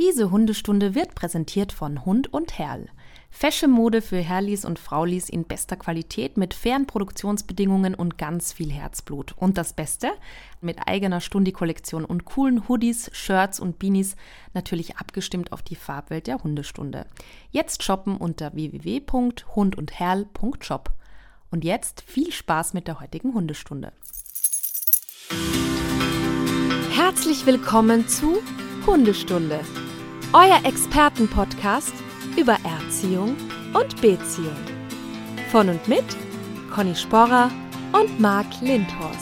Diese Hundestunde wird präsentiert von Hund und Herrl. Fashion-Mode für Herrlis und Fraulis in bester Qualität mit fairen Produktionsbedingungen und ganz viel Herzblut. Und das Beste? Mit eigener Stundi-Kollektion und coolen Hoodies, Shirts und Beanies, natürlich abgestimmt auf die Farbwelt der Hundestunde. Jetzt shoppen unter www.hundundherrl.shop. Und jetzt viel Spaß mit der heutigen Hundestunde. Herzlich willkommen zu Hundestunde euer Expertenpodcast über Erziehung und Beziehung. Von und mit Conny Sporrer und Marc Lindhorst.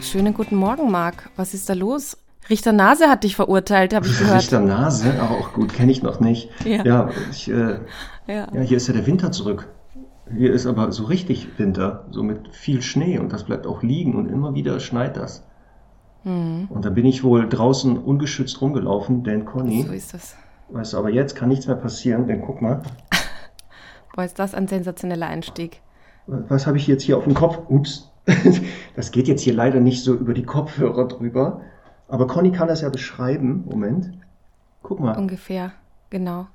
Schönen guten Morgen, Marc. Was ist da los? Richter Nase hat dich verurteilt, habe ich gehört. Richter Nase, auch gut, kenne ich noch nicht. Ja, ja, ich, äh, ja. ja, hier ist ja der Winter zurück. Hier ist aber so richtig Winter, so mit viel Schnee und das bleibt auch liegen und immer wieder schneit das. Mhm. Und da bin ich wohl draußen ungeschützt rumgelaufen, denn Conny. So ist das. Weißt du, aber jetzt kann nichts mehr passieren, denn guck mal. Boah, ist das ein sensationeller Einstieg. Was habe ich jetzt hier auf dem Kopf? Ups. Das geht jetzt hier leider nicht so über die Kopfhörer drüber. Aber Conny kann das ja beschreiben. Moment. Guck mal. Ungefähr, genau.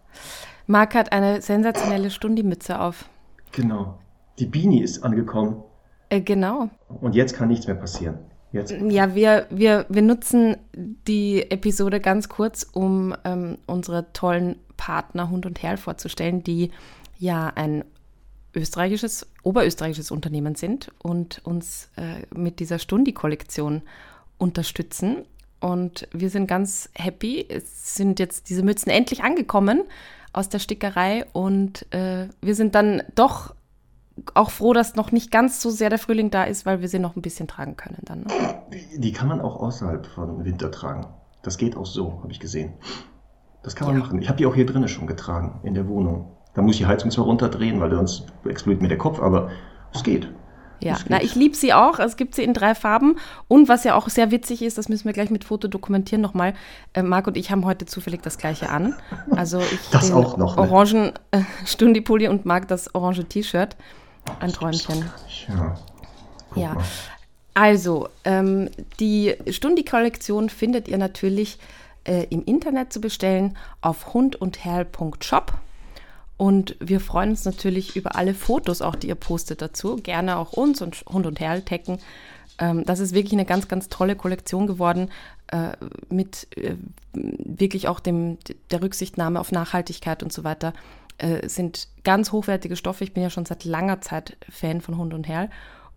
Marc hat eine sensationelle Stundimütze auf. Genau. Die Beanie ist angekommen. Äh, genau. Und jetzt kann nichts mehr passieren. Jetzt. Ja, wir, wir, wir nutzen die Episode ganz kurz, um ähm, unsere tollen Partner Hund und Herr vorzustellen, die ja ein österreichisches, oberösterreichisches Unternehmen sind und uns äh, mit dieser Stundi-Kollektion unterstützen. Und wir sind ganz happy. Es sind jetzt diese Mützen endlich angekommen aus der Stickerei und äh, wir sind dann doch auch froh, dass noch nicht ganz so sehr der Frühling da ist, weil wir sie noch ein bisschen tragen können dann. Ne? Die kann man auch außerhalb von Winter tragen. Das geht auch so, habe ich gesehen. Das kann man ja. machen. Ich habe die auch hier drinnen schon getragen, in der Wohnung. Da muss ich die Heizung zwar runterdrehen, weil sonst explodiert mir der Kopf, aber es geht. Ja, na, ich liebe sie auch. Es gibt sie in drei Farben. Und was ja auch sehr witzig ist, das müssen wir gleich mit Foto dokumentieren nochmal. Äh, Marc und ich haben heute zufällig das gleiche an. Also ich das den auch noch, ne? orangen äh, Stundipulli und Marc das orange T-Shirt. Ein Träumchen. Ja. ja. Also, ähm, die Stundi-Kollektion findet ihr natürlich äh, im Internet zu bestellen auf hundundherl.shop. Und wir freuen uns natürlich über alle Fotos, auch die ihr postet dazu. Gerne auch uns und Hund und Herl tecken. Ähm, das ist wirklich eine ganz, ganz tolle Kollektion geworden äh, mit äh, wirklich auch dem, der Rücksichtnahme auf Nachhaltigkeit und so weiter. Äh, sind ganz hochwertige Stoffe. Ich bin ja schon seit langer Zeit Fan von Hund und Herl.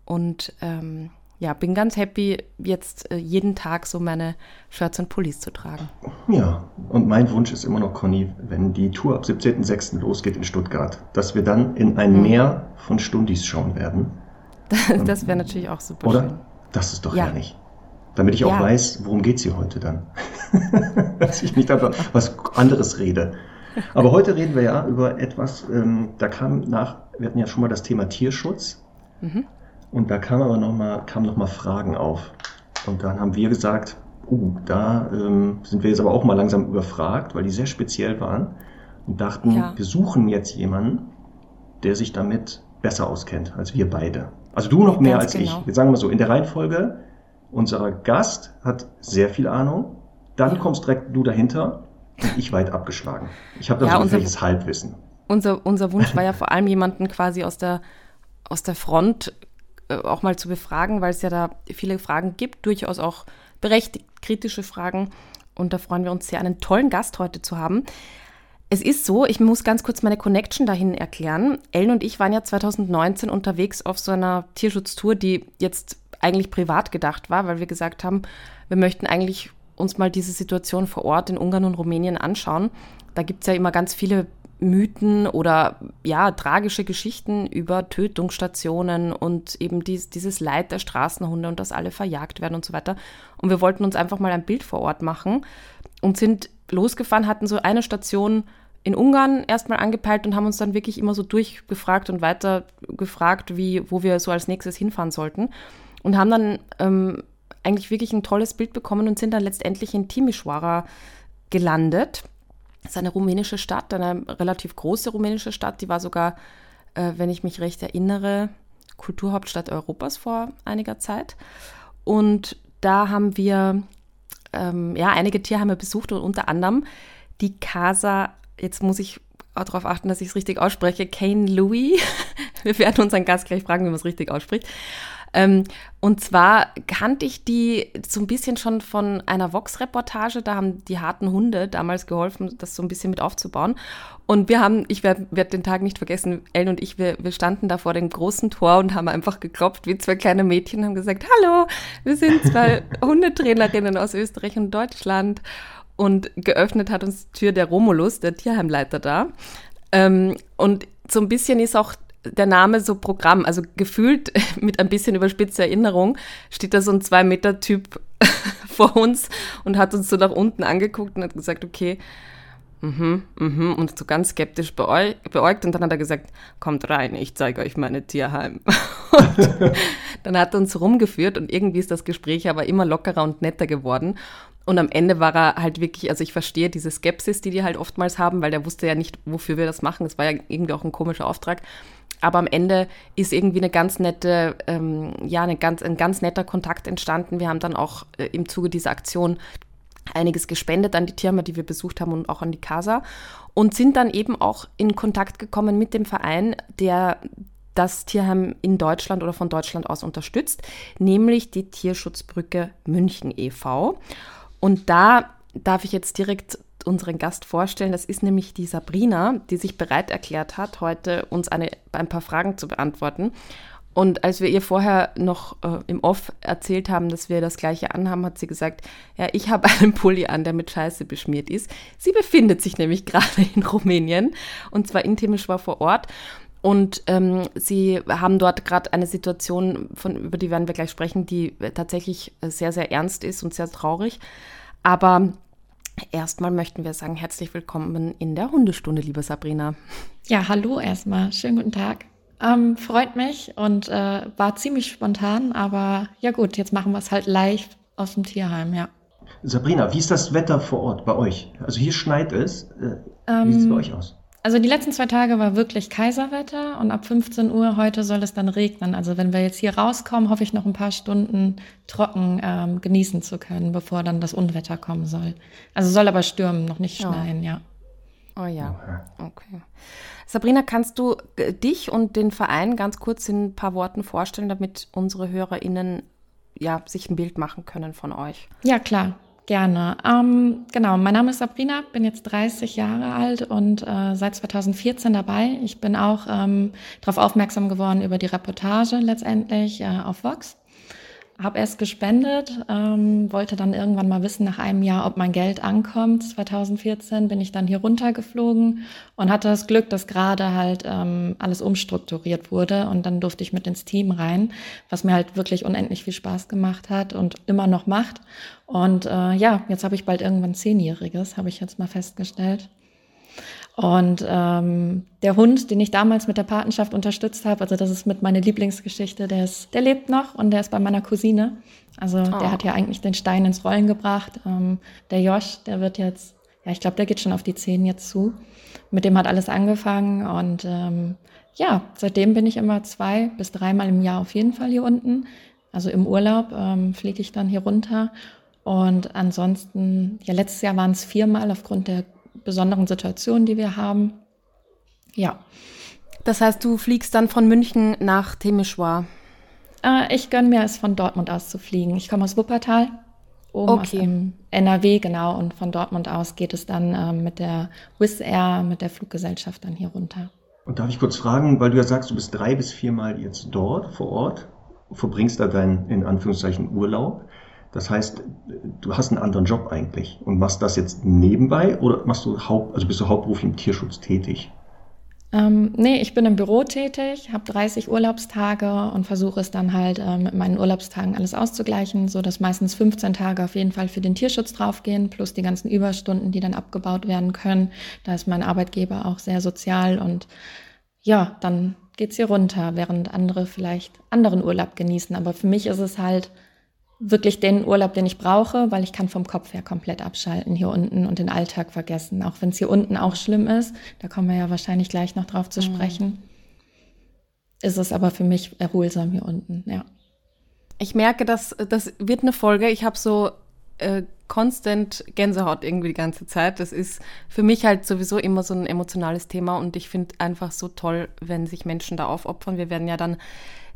Und ähm, ja, bin ganz happy, jetzt äh, jeden Tag so meine Shirts und Pullis zu tragen. Ja, und mein Wunsch ist immer noch, Conny, wenn die Tour ab 17.06. losgeht in Stuttgart, dass wir dann in ein mhm. Meer von Stundis schauen werden. das wäre natürlich auch super Oder? schön. Das ist doch ja. herrlich. Damit ich auch ja. weiß, worum geht sie heute dann. dass ich nicht einfach was anderes rede. Aber heute reden wir ja über etwas, ähm, da kam nach, wir hatten ja schon mal das Thema Tierschutz. Mhm. Und da kam aber noch mal, kamen noch mal Fragen auf. Und dann haben wir gesagt, uh, da ähm, sind wir jetzt aber auch mal langsam überfragt, weil die sehr speziell waren und dachten, ja. wir suchen jetzt jemanden, der sich damit besser auskennt als wir beide. Also du noch mehr Ganz als genau. ich. Wir sagen mal so, in der Reihenfolge, unser Gast hat sehr viel Ahnung, dann kommst direkt du dahinter und ich weit abgeschlagen. Ich habe da ja, so welches Halbwissen. Unser, unser Wunsch war ja vor allem jemanden quasi aus der, aus der Front auch mal zu befragen, weil es ja da viele Fragen gibt, durchaus auch berechtigt kritische Fragen. Und da freuen wir uns sehr, einen tollen Gast heute zu haben. Es ist so, ich muss ganz kurz meine Connection dahin erklären. Ellen und ich waren ja 2019 unterwegs auf so einer Tierschutztour, die jetzt eigentlich privat gedacht war, weil wir gesagt haben, wir möchten eigentlich uns mal diese Situation vor Ort in Ungarn und Rumänien anschauen. Da gibt es ja immer ganz viele Mythen oder ja, tragische Geschichten über Tötungsstationen und eben dies, dieses Leid der Straßenhunde und dass alle verjagt werden und so weiter. Und wir wollten uns einfach mal ein Bild vor Ort machen und sind losgefahren, hatten so eine Station in Ungarn erstmal angepeilt und haben uns dann wirklich immer so durchgefragt und weiter gefragt, wie, wo wir so als nächstes hinfahren sollten. Und haben dann ähm, eigentlich wirklich ein tolles Bild bekommen und sind dann letztendlich in Timișoara gelandet Das ist eine rumänische Stadt, eine relativ große rumänische Stadt. Die war sogar, äh, wenn ich mich recht erinnere, Kulturhauptstadt Europas vor einiger Zeit. Und da haben wir ähm, ja, einige Tierheime besucht und unter anderem die Casa, jetzt muss ich darauf achten, dass ich es richtig ausspreche, Kane Louis. Wir werden unseren Gast gleich fragen, wie man es richtig ausspricht. Ähm, und zwar kannte ich die so ein bisschen schon von einer Vox-Reportage. Da haben die harten Hunde damals geholfen, das so ein bisschen mit aufzubauen. Und wir haben, ich werde werd den Tag nicht vergessen, Ellen und ich, wir, wir standen da vor dem großen Tor und haben einfach geklopft wie zwei kleine Mädchen und haben gesagt, hallo, wir sind zwei Hundetrainerinnen aus Österreich und Deutschland. Und geöffnet hat uns die Tür der Romulus, der Tierheimleiter da. Ähm, und so ein bisschen ist auch der Name so Programm, also gefühlt mit ein bisschen überspitzter Erinnerung, steht da so ein Zwei-Meter-Typ vor uns und hat uns so nach unten angeguckt und hat gesagt, okay, mhm, mhm, und so ganz skeptisch beäugt. Und dann hat er gesagt, kommt rein, ich zeige euch meine Tierheim. Und dann hat er uns rumgeführt und irgendwie ist das Gespräch aber immer lockerer und netter geworden. Und am Ende war er halt wirklich, also ich verstehe diese Skepsis, die die halt oftmals haben, weil der wusste ja nicht, wofür wir das machen. Es war ja irgendwie auch ein komischer Auftrag. Aber am Ende ist irgendwie eine ganz nette, ähm, ja, eine ganz, ein ganz netter Kontakt entstanden. Wir haben dann auch äh, im Zuge dieser Aktion einiges gespendet an die Tierheime, die wir besucht haben und auch an die Casa und sind dann eben auch in Kontakt gekommen mit dem Verein, der das Tierheim in Deutschland oder von Deutschland aus unterstützt, nämlich die Tierschutzbrücke München e.V. Und da darf ich jetzt direkt unseren Gast vorstellen. Das ist nämlich die Sabrina, die sich bereit erklärt hat, heute uns eine, ein paar Fragen zu beantworten. Und als wir ihr vorher noch äh, im Off erzählt haben, dass wir das gleiche anhaben, hat sie gesagt, ja, ich habe einen Pulli an, der mit Scheiße beschmiert ist. Sie befindet sich nämlich gerade in Rumänien und zwar in Timișoara vor Ort. Und ähm, sie haben dort gerade eine Situation, von, über die werden wir gleich sprechen, die tatsächlich sehr, sehr ernst ist und sehr traurig. Aber erstmal möchten wir sagen, herzlich willkommen in der Hundestunde, liebe Sabrina. Ja, hallo erstmal. Schönen guten Tag. Ähm, freut mich und äh, war ziemlich spontan, aber ja gut, jetzt machen wir es halt live aus dem Tierheim, ja. Sabrina, wie ist das Wetter vor Ort bei euch? Also hier schneit es. Äh, wie sieht es bei ähm, euch aus? Also die letzten zwei Tage war wirklich Kaiserwetter und ab 15 Uhr heute soll es dann regnen. Also wenn wir jetzt hier rauskommen, hoffe ich noch ein paar Stunden trocken ähm, genießen zu können, bevor dann das Unwetter kommen soll. Also soll aber stürmen, noch nicht schneien, ja. ja. Oh ja, okay. Sabrina, kannst du äh, dich und den Verein ganz kurz in ein paar Worten vorstellen, damit unsere HörerInnen ja, sich ein Bild machen können von euch? Ja, klar. Gerne. Ähm, genau, mein Name ist Sabrina, bin jetzt 30 Jahre alt und äh, seit 2014 dabei. Ich bin auch ähm, darauf aufmerksam geworden über die Reportage letztendlich äh, auf Vox habe erst gespendet, ähm, wollte dann irgendwann mal wissen nach einem Jahr, ob mein Geld ankommt. 2014 bin ich dann hier runtergeflogen und hatte das Glück, dass gerade halt ähm, alles umstrukturiert wurde und dann durfte ich mit ins Team rein, was mir halt wirklich unendlich viel Spaß gemacht hat und immer noch macht. Und äh, ja, jetzt habe ich bald irgendwann Zehnjähriges, habe ich jetzt mal festgestellt. Und ähm, der Hund, den ich damals mit der Patenschaft unterstützt habe, also das ist mit meiner Lieblingsgeschichte, der, ist, der lebt noch und der ist bei meiner Cousine. Also oh. der hat ja eigentlich den Stein ins Rollen gebracht. Ähm, der Josh, der wird jetzt, ja, ich glaube, der geht schon auf die Zehen jetzt zu. Mit dem hat alles angefangen und ähm, ja, seitdem bin ich immer zwei bis dreimal im Jahr auf jeden Fall hier unten. Also im Urlaub ähm, fliege ich dann hier runter. Und ansonsten, ja, letztes Jahr waren es viermal aufgrund der besonderen Situationen, die wir haben. Ja. Das heißt, du fliegst dann von München nach Timișoara? Äh, ich gönne mir es, von Dortmund aus zu fliegen. Ich komme aus Wuppertal, oben okay. aus NRW, genau. Und von Dortmund aus geht es dann äh, mit der Wizz Air, mit der Fluggesellschaft dann hier runter. Und darf ich kurz fragen, weil du ja sagst, du bist drei bis viermal jetzt dort vor Ort, verbringst da deinen, in Anführungszeichen, Urlaub. Das heißt, du hast einen anderen Job eigentlich und machst das jetzt nebenbei oder machst du Haupt, also bist du hauptberuflich im Tierschutz tätig? Ähm, nee, ich bin im Büro tätig, habe 30 Urlaubstage und versuche es dann halt ähm, mit meinen Urlaubstagen alles auszugleichen, so dass meistens 15 Tage auf jeden Fall für den Tierschutz draufgehen, plus die ganzen Überstunden, die dann abgebaut werden können. Da ist mein Arbeitgeber auch sehr sozial und ja, dann geht's hier runter, während andere vielleicht anderen Urlaub genießen. Aber für mich ist es halt wirklich den Urlaub, den ich brauche, weil ich kann vom Kopf her komplett abschalten hier unten und den Alltag vergessen. Auch wenn es hier unten auch schlimm ist, da kommen wir ja wahrscheinlich gleich noch drauf zu mhm. sprechen, ist es aber für mich erholsam hier unten, ja. Ich merke, dass das wird eine Folge. Ich habe so äh, constant Gänsehaut irgendwie die ganze Zeit. Das ist für mich halt sowieso immer so ein emotionales Thema und ich finde einfach so toll, wenn sich Menschen da aufopfern. Wir werden ja dann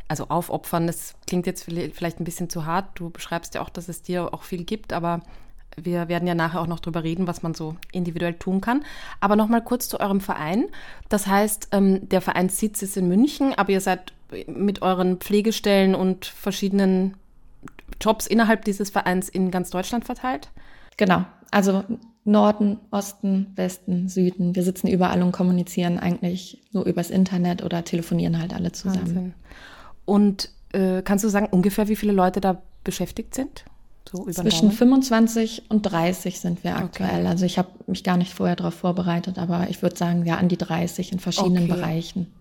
also aufopfern, das klingt jetzt vielleicht ein bisschen zu hart. Du beschreibst ja auch, dass es dir auch viel gibt, aber wir werden ja nachher auch noch drüber reden, was man so individuell tun kann. Aber nochmal kurz zu eurem Verein. Das heißt, ähm, der Vereinssitz ist in München, aber ihr seid mit euren Pflegestellen und verschiedenen Jobs innerhalb dieses Vereins in ganz Deutschland verteilt? Genau. Also Norden, Osten, Westen, Süden. Wir sitzen überall und kommunizieren eigentlich nur übers Internet oder telefonieren halt alle zusammen. Wahnsinn. Und äh, kannst du sagen, ungefähr wie viele Leute da beschäftigt sind? So Zwischen 25 und 30 sind wir aktuell. Okay. Also ich habe mich gar nicht vorher darauf vorbereitet, aber ich würde sagen, ja, an die 30 in verschiedenen okay. Bereichen.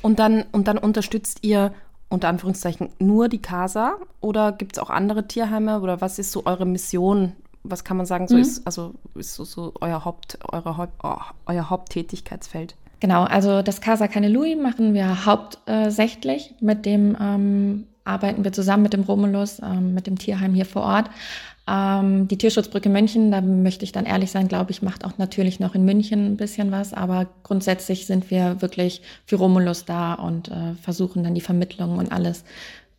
Und dann, und dann unterstützt ihr unter Anführungszeichen nur die Casa oder gibt es auch andere Tierheime oder was ist so eure Mission? Was kann man sagen, so mhm. ist, also ist so, so euer Haupt, eure, oh, euer Haupttätigkeitsfeld? Genau, also das Casa Canelui machen wir hauptsächlich. Mit dem ähm, arbeiten wir zusammen mit dem Romulus, ähm, mit dem Tierheim hier vor Ort. Ähm, die Tierschutzbrücke München, da möchte ich dann ehrlich sein, glaube ich, macht auch natürlich noch in München ein bisschen was, aber grundsätzlich sind wir wirklich für Romulus da und äh, versuchen dann die Vermittlung und alles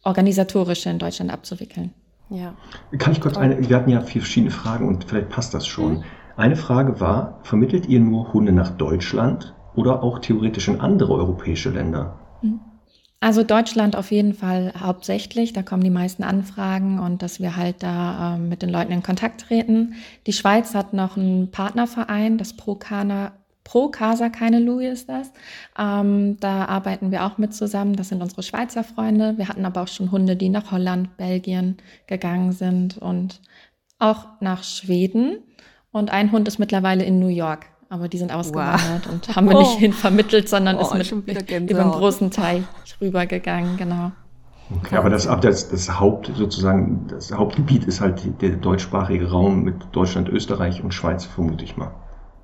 Organisatorische in Deutschland abzuwickeln. Ja. Kann ich kurz eine, wir hatten ja vier verschiedene Fragen und vielleicht passt das schon. Mhm. Eine Frage war, vermittelt ihr nur Hunde nach Deutschland oder auch theoretisch in andere europäische Länder? Mhm. Also Deutschland auf jeden Fall hauptsächlich, da kommen die meisten Anfragen und dass wir halt da äh, mit den Leuten in Kontakt treten. Die Schweiz hat noch einen Partnerverein, das Pro, Kana, Pro Casa Keine Louis ist das. Ähm, da arbeiten wir auch mit zusammen, das sind unsere Schweizer Freunde. Wir hatten aber auch schon Hunde, die nach Holland, Belgien gegangen sind und auch nach Schweden. Und ein Hund ist mittlerweile in New York aber die sind ausgewandert wow. und haben wir nicht oh. hin vermittelt, sondern oh, ist mit über einen großen Teil rübergegangen, genau. Okay, aber das, das, das Haupt sozusagen, das Hauptgebiet ist halt der deutschsprachige Raum mit Deutschland, Österreich und Schweiz, vermute ich mal.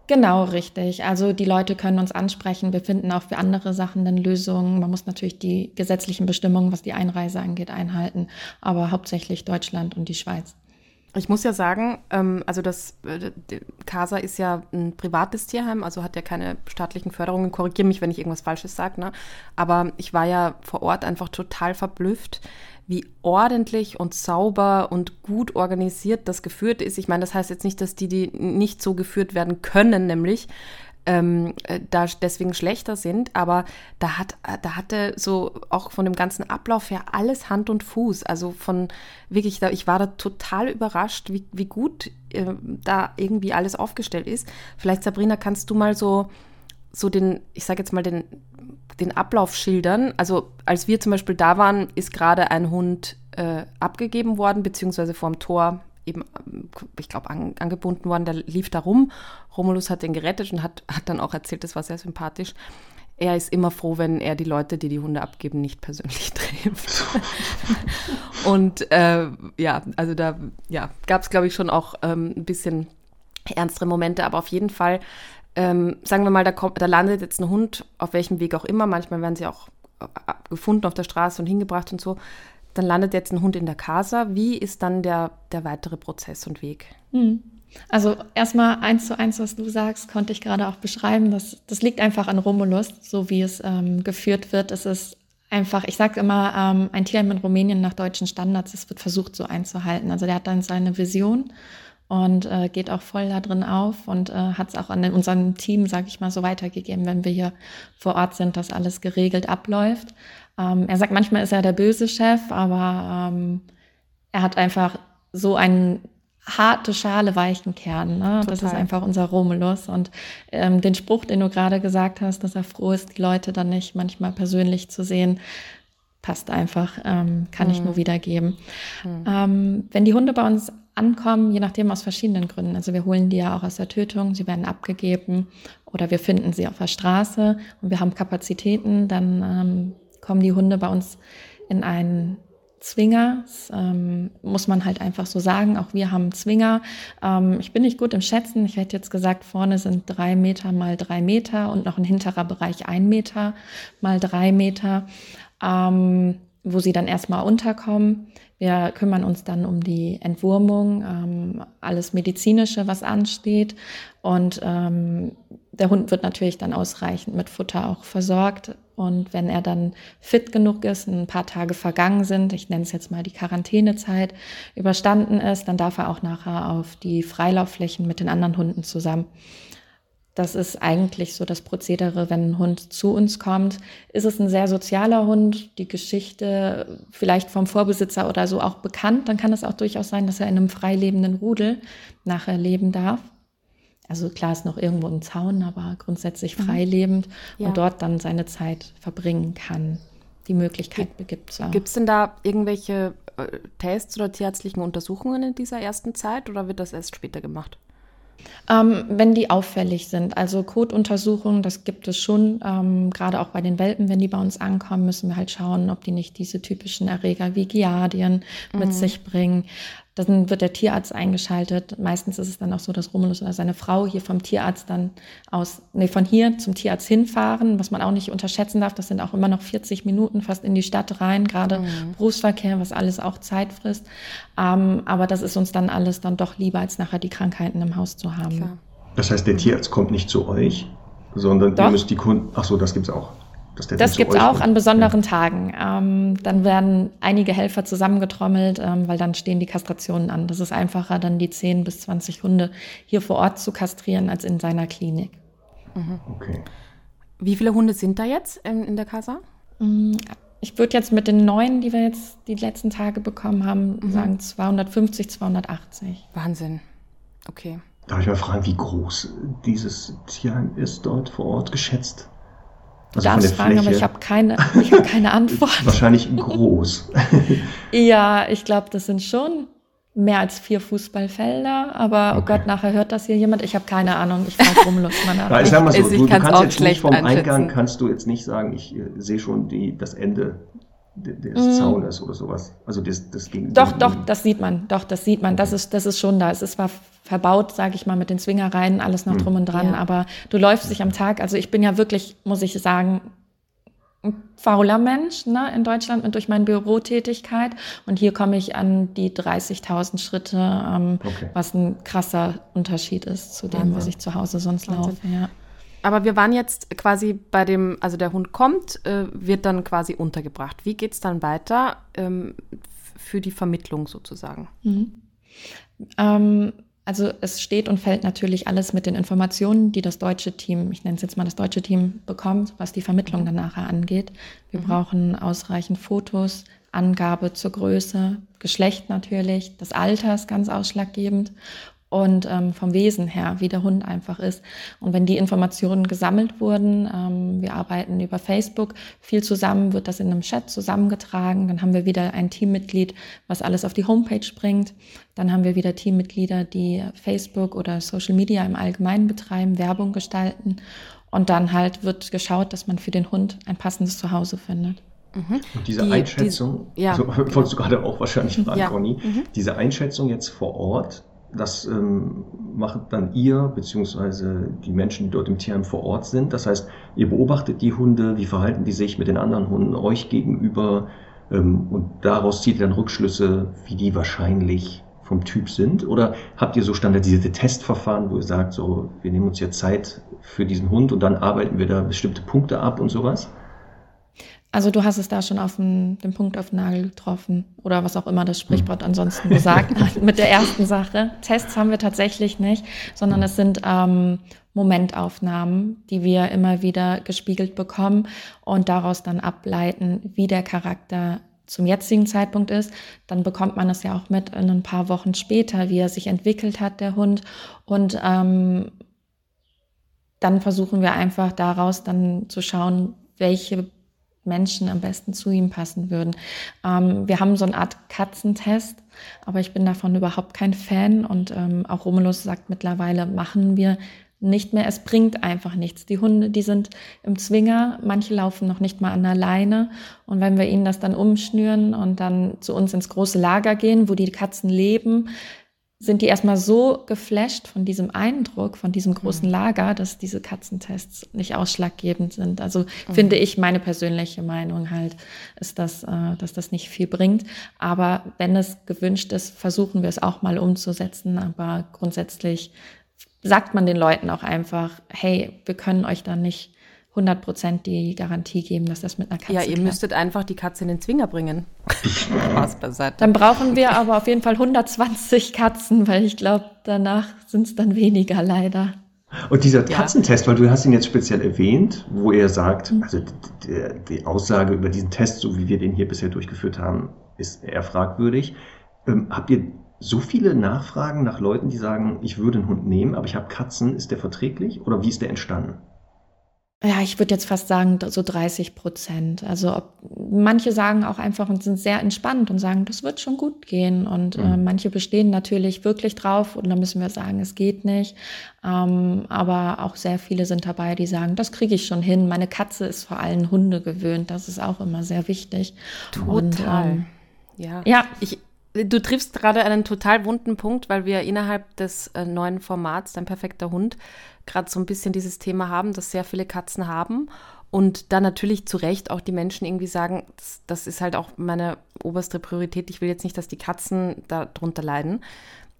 Genau, richtig. Also die Leute können uns ansprechen. Wir finden auch für andere Sachen dann Lösungen. Man muss natürlich die gesetzlichen Bestimmungen, was die Einreise angeht, einhalten, aber hauptsächlich Deutschland und die Schweiz. Ich muss ja sagen, ähm, also das äh, Casa ist ja ein privates Tierheim, also hat ja keine staatlichen Förderungen. Korrigiere mich, wenn ich irgendwas Falsches sage. Ne? Aber ich war ja vor Ort einfach total verblüfft, wie ordentlich und sauber und gut organisiert das geführt ist. Ich meine, das heißt jetzt nicht, dass die, die nicht so geführt werden können, nämlich ähm, äh, da deswegen schlechter sind, aber da hat, da hatte so auch von dem ganzen Ablauf her alles Hand und Fuß. Also von wirklich, da, ich war da total überrascht, wie, wie gut äh, da irgendwie alles aufgestellt ist. Vielleicht, Sabrina, kannst du mal so, so den, ich sage jetzt mal, den, den Ablauf schildern. Also als wir zum Beispiel da waren, ist gerade ein Hund äh, abgegeben worden, beziehungsweise vorm Tor eben, ich glaube, an, angebunden worden, der lief da rum. Romulus hat den gerettet und hat, hat dann auch erzählt, das war sehr sympathisch. Er ist immer froh, wenn er die Leute, die die Hunde abgeben, nicht persönlich trifft. und äh, ja, also da ja, gab es, glaube ich, schon auch ähm, ein bisschen ernstere Momente, aber auf jeden Fall, ähm, sagen wir mal, da, kommt, da landet jetzt ein Hund, auf welchem Weg auch immer, manchmal werden sie auch äh, gefunden auf der Straße und hingebracht und so dann landet jetzt ein Hund in der Casa. Wie ist dann der, der weitere Prozess und Weg? Hm. Also erstmal eins zu eins, was du sagst, konnte ich gerade auch beschreiben. Das, das liegt einfach an Romulus, so wie es ähm, geführt wird. Es ist einfach, ich sage immer, ähm, ein Tierheim in Rumänien nach deutschen Standards, es wird versucht so einzuhalten. Also der hat dann seine Vision und äh, geht auch voll da drin auf und äh, hat es auch an unserem Team, sage ich mal, so weitergegeben, wenn wir hier vor Ort sind, dass alles geregelt abläuft. Ähm, er sagt, manchmal ist er der böse Chef, aber ähm, er hat einfach so einen harte Schale weichen Kern. Ne? Das ist einfach unser Romulus. Und ähm, den Spruch, den du gerade gesagt hast, dass er froh ist, die Leute dann nicht manchmal persönlich zu sehen, passt einfach, ähm, kann mhm. ich nur wiedergeben. Mhm. Ähm, wenn die Hunde bei uns ankommen, je nachdem aus verschiedenen Gründen. Also wir holen die ja auch aus der Tötung, sie werden abgegeben oder wir finden sie auf der Straße und wir haben Kapazitäten, dann ähm, kommen die Hunde bei uns in ein Zwinger. Das, ähm, muss man halt einfach so sagen. Auch wir haben Zwinger. Ähm, ich bin nicht gut im Schätzen. Ich hätte jetzt gesagt, vorne sind drei Meter mal drei Meter und noch ein hinterer Bereich ein Meter mal drei Meter, ähm, wo sie dann erstmal unterkommen. Wir kümmern uns dann um die Entwurmung, ähm, alles Medizinische, was ansteht. Und ähm, der Hund wird natürlich dann ausreichend mit Futter auch versorgt. Und wenn er dann fit genug ist, ein paar Tage vergangen sind, ich nenne es jetzt mal die Quarantänezeit, überstanden ist, dann darf er auch nachher auf die Freilaufflächen mit den anderen Hunden zusammen. Das ist eigentlich so das Prozedere, wenn ein Hund zu uns kommt. Ist es ein sehr sozialer Hund, die Geschichte vielleicht vom Vorbesitzer oder so auch bekannt, dann kann es auch durchaus sein, dass er in einem freilebenden Rudel nachher leben darf. Also klar ist noch irgendwo ein Zaun, aber grundsätzlich mhm. freilebend ja. und dort dann seine Zeit verbringen kann. Die Möglichkeit gibt es auch. Gibt es denn da irgendwelche äh, Tests oder tierärztlichen Untersuchungen in dieser ersten Zeit oder wird das erst später gemacht? Ähm, wenn die auffällig sind, also Kotuntersuchungen, das gibt es schon. Ähm, gerade auch bei den Welpen, wenn die bei uns ankommen, müssen wir halt schauen, ob die nicht diese typischen Erreger wie Giardien mhm. mit sich bringen. Dann wird der Tierarzt eingeschaltet. Meistens ist es dann auch so, dass Romulus oder seine Frau hier vom Tierarzt dann aus, nee, von hier zum Tierarzt hinfahren, was man auch nicht unterschätzen darf. Das sind auch immer noch 40 Minuten fast in die Stadt rein, gerade mhm. Berufsverkehr, was alles auch Zeit frisst. Ähm, aber das ist uns dann alles dann doch lieber, als nachher die Krankheiten im Haus zu haben. Klar. Das heißt, der Tierarzt kommt nicht zu euch, sondern Doch. ihr müsst die Kunden, ach so, das gibt's auch. Das gibt es auch an besonderen ja. Tagen. Ähm, dann werden einige Helfer zusammengetrommelt, ähm, weil dann stehen die Kastrationen an. Das ist einfacher, dann die 10 bis 20 Hunde hier vor Ort zu kastrieren, als in seiner Klinik. Mhm. Okay. Wie viele Hunde sind da jetzt in, in der Casa? Mm, ich würde jetzt mit den neuen, die wir jetzt die letzten Tage bekommen haben, mhm. sagen 250, 280. Wahnsinn. Okay. Darf ich mal fragen, wie groß dieses Tierheim ist dort vor Ort geschätzt? Du also darfst fragen, aber ich habe keine, ich hab keine Antwort. Wahrscheinlich groß. ja, ich glaube, das sind schon mehr als vier Fußballfelder, aber okay. oh Gott, nachher hört das hier jemand. Ich habe keine Ahnung. Ich frage rum, Lust mal nach. ich sag mal so, du, du kannst jetzt nicht vom Eingang kannst du jetzt nicht sagen, ich äh, sehe schon die, das Ende des mm. Zaunes oder sowas. Also das, das ging. Doch, doch, das sieht man. Doch, das sieht man. Okay. Das ist, das ist schon da. Es ist zwar verbaut, sage ich mal, mit den Zwingereien, alles noch mm. drum und dran, ja. aber du läufst dich am Tag. Also ich bin ja wirklich, muss ich sagen, ein fauler Mensch ne, in Deutschland und durch meine Bürotätigkeit. Und hier komme ich an die 30.000 Schritte, ähm, okay. was ein krasser Unterschied ist zu dem, Wahnsinn. was ich zu Hause sonst Wahnsinn. laufe. Ja. Aber wir waren jetzt quasi bei dem, also der Hund kommt, äh, wird dann quasi untergebracht. Wie geht es dann weiter ähm, für die Vermittlung sozusagen? Mhm. Ähm, also es steht und fällt natürlich alles mit den Informationen, die das deutsche Team, ich nenne es jetzt mal das deutsche Team, bekommt, was die Vermittlung dann nachher angeht. Wir mhm. brauchen ausreichend Fotos, Angabe zur Größe, Geschlecht natürlich, das Alter ist ganz ausschlaggebend und ähm, vom Wesen her, wie der Hund einfach ist. Und wenn die Informationen gesammelt wurden, ähm, wir arbeiten über Facebook viel zusammen, wird das in einem Chat zusammengetragen, dann haben wir wieder ein Teammitglied, was alles auf die Homepage bringt. Dann haben wir wieder Teammitglieder, die Facebook oder Social Media im Allgemeinen betreiben, Werbung gestalten. Und dann halt wird geschaut, dass man für den Hund ein passendes Zuhause findet. Mhm. Und diese die, Einschätzung, die, ja, also, wolltest du gerade auch wahrscheinlich fragen, ja. Conny, mhm. diese Einschätzung jetzt vor Ort, das ähm, macht dann ihr beziehungsweise die Menschen, die dort im Tierheim vor Ort sind. Das heißt, ihr beobachtet die Hunde, wie verhalten die sich mit den anderen Hunden euch gegenüber ähm, und daraus zieht ihr dann Rückschlüsse, wie die wahrscheinlich vom Typ sind? Oder habt ihr so standardisierte Testverfahren, wo ihr sagt, so, wir nehmen uns jetzt Zeit für diesen Hund und dann arbeiten wir da bestimmte Punkte ab und sowas? Also du hast es da schon auf den, den Punkt auf den Nagel getroffen oder was auch immer das Sprichwort ansonsten gesagt hat mit der ersten Sache. Tests haben wir tatsächlich nicht, sondern es sind ähm, Momentaufnahmen, die wir immer wieder gespiegelt bekommen und daraus dann ableiten, wie der Charakter zum jetzigen Zeitpunkt ist, dann bekommt man es ja auch mit in ein paar Wochen später, wie er sich entwickelt hat, der Hund. Und ähm, dann versuchen wir einfach daraus dann zu schauen, welche Menschen am besten zu ihm passen würden. Ähm, wir haben so eine Art Katzentest, aber ich bin davon überhaupt kein Fan und ähm, auch Romulus sagt mittlerweile, machen wir nicht mehr. Es bringt einfach nichts. Die Hunde, die sind im Zwinger, manche laufen noch nicht mal an der Leine. Und wenn wir ihnen das dann umschnüren und dann zu uns ins große Lager gehen, wo die Katzen leben, sind die erstmal so geflasht von diesem Eindruck, von diesem großen mhm. Lager, dass diese Katzentests nicht ausschlaggebend sind. Also mhm. finde ich, meine persönliche Meinung halt, ist, dass, äh, dass das nicht viel bringt. Aber wenn es gewünscht ist, versuchen wir es auch mal umzusetzen. Aber grundsätzlich sagt man den Leuten auch einfach, hey, wir können euch da nicht 100 Prozent die Garantie geben, dass das mit einer Katze Ja, ihr klappt. müsstet einfach die Katze in den Zwinger bringen. Spaß beiseite. Dann brauchen wir aber auf jeden Fall 120 Katzen, weil ich glaube, danach sind es dann weniger leider. Und dieser Katzentest, weil du hast ihn jetzt speziell erwähnt, wo er sagt, mhm. also die, die, Aussage über diesen Test, so wie wir den hier bisher durchgeführt haben, ist eher fragwürdig. Ähm, habt ihr so viele Nachfragen nach Leuten, die sagen, ich würde einen Hund nehmen, aber ich habe Katzen, ist der verträglich oder wie ist der entstanden? Ja, ich würde jetzt fast sagen, so 30 Prozent. Also ob, manche sagen auch einfach und sind sehr entspannt und sagen, das wird schon gut gehen. Und äh, mhm. äh, manche bestehen natürlich wirklich drauf und dann müssen wir sagen, es geht nicht. Ähm, aber auch sehr viele sind dabei, die sagen, das kriege ich schon hin. Meine Katze ist vor allem Hunde gewöhnt. Das ist auch immer sehr wichtig. Total. Und, ähm, ja. ja. Ich, Du triffst gerade einen total wunden Punkt, weil wir innerhalb des äh, neuen Formats Dein perfekter Hund gerade so ein bisschen dieses Thema haben, dass sehr viele Katzen haben und dann natürlich zu Recht auch die Menschen irgendwie sagen, das, das ist halt auch meine oberste Priorität. Ich will jetzt nicht, dass die Katzen darunter leiden.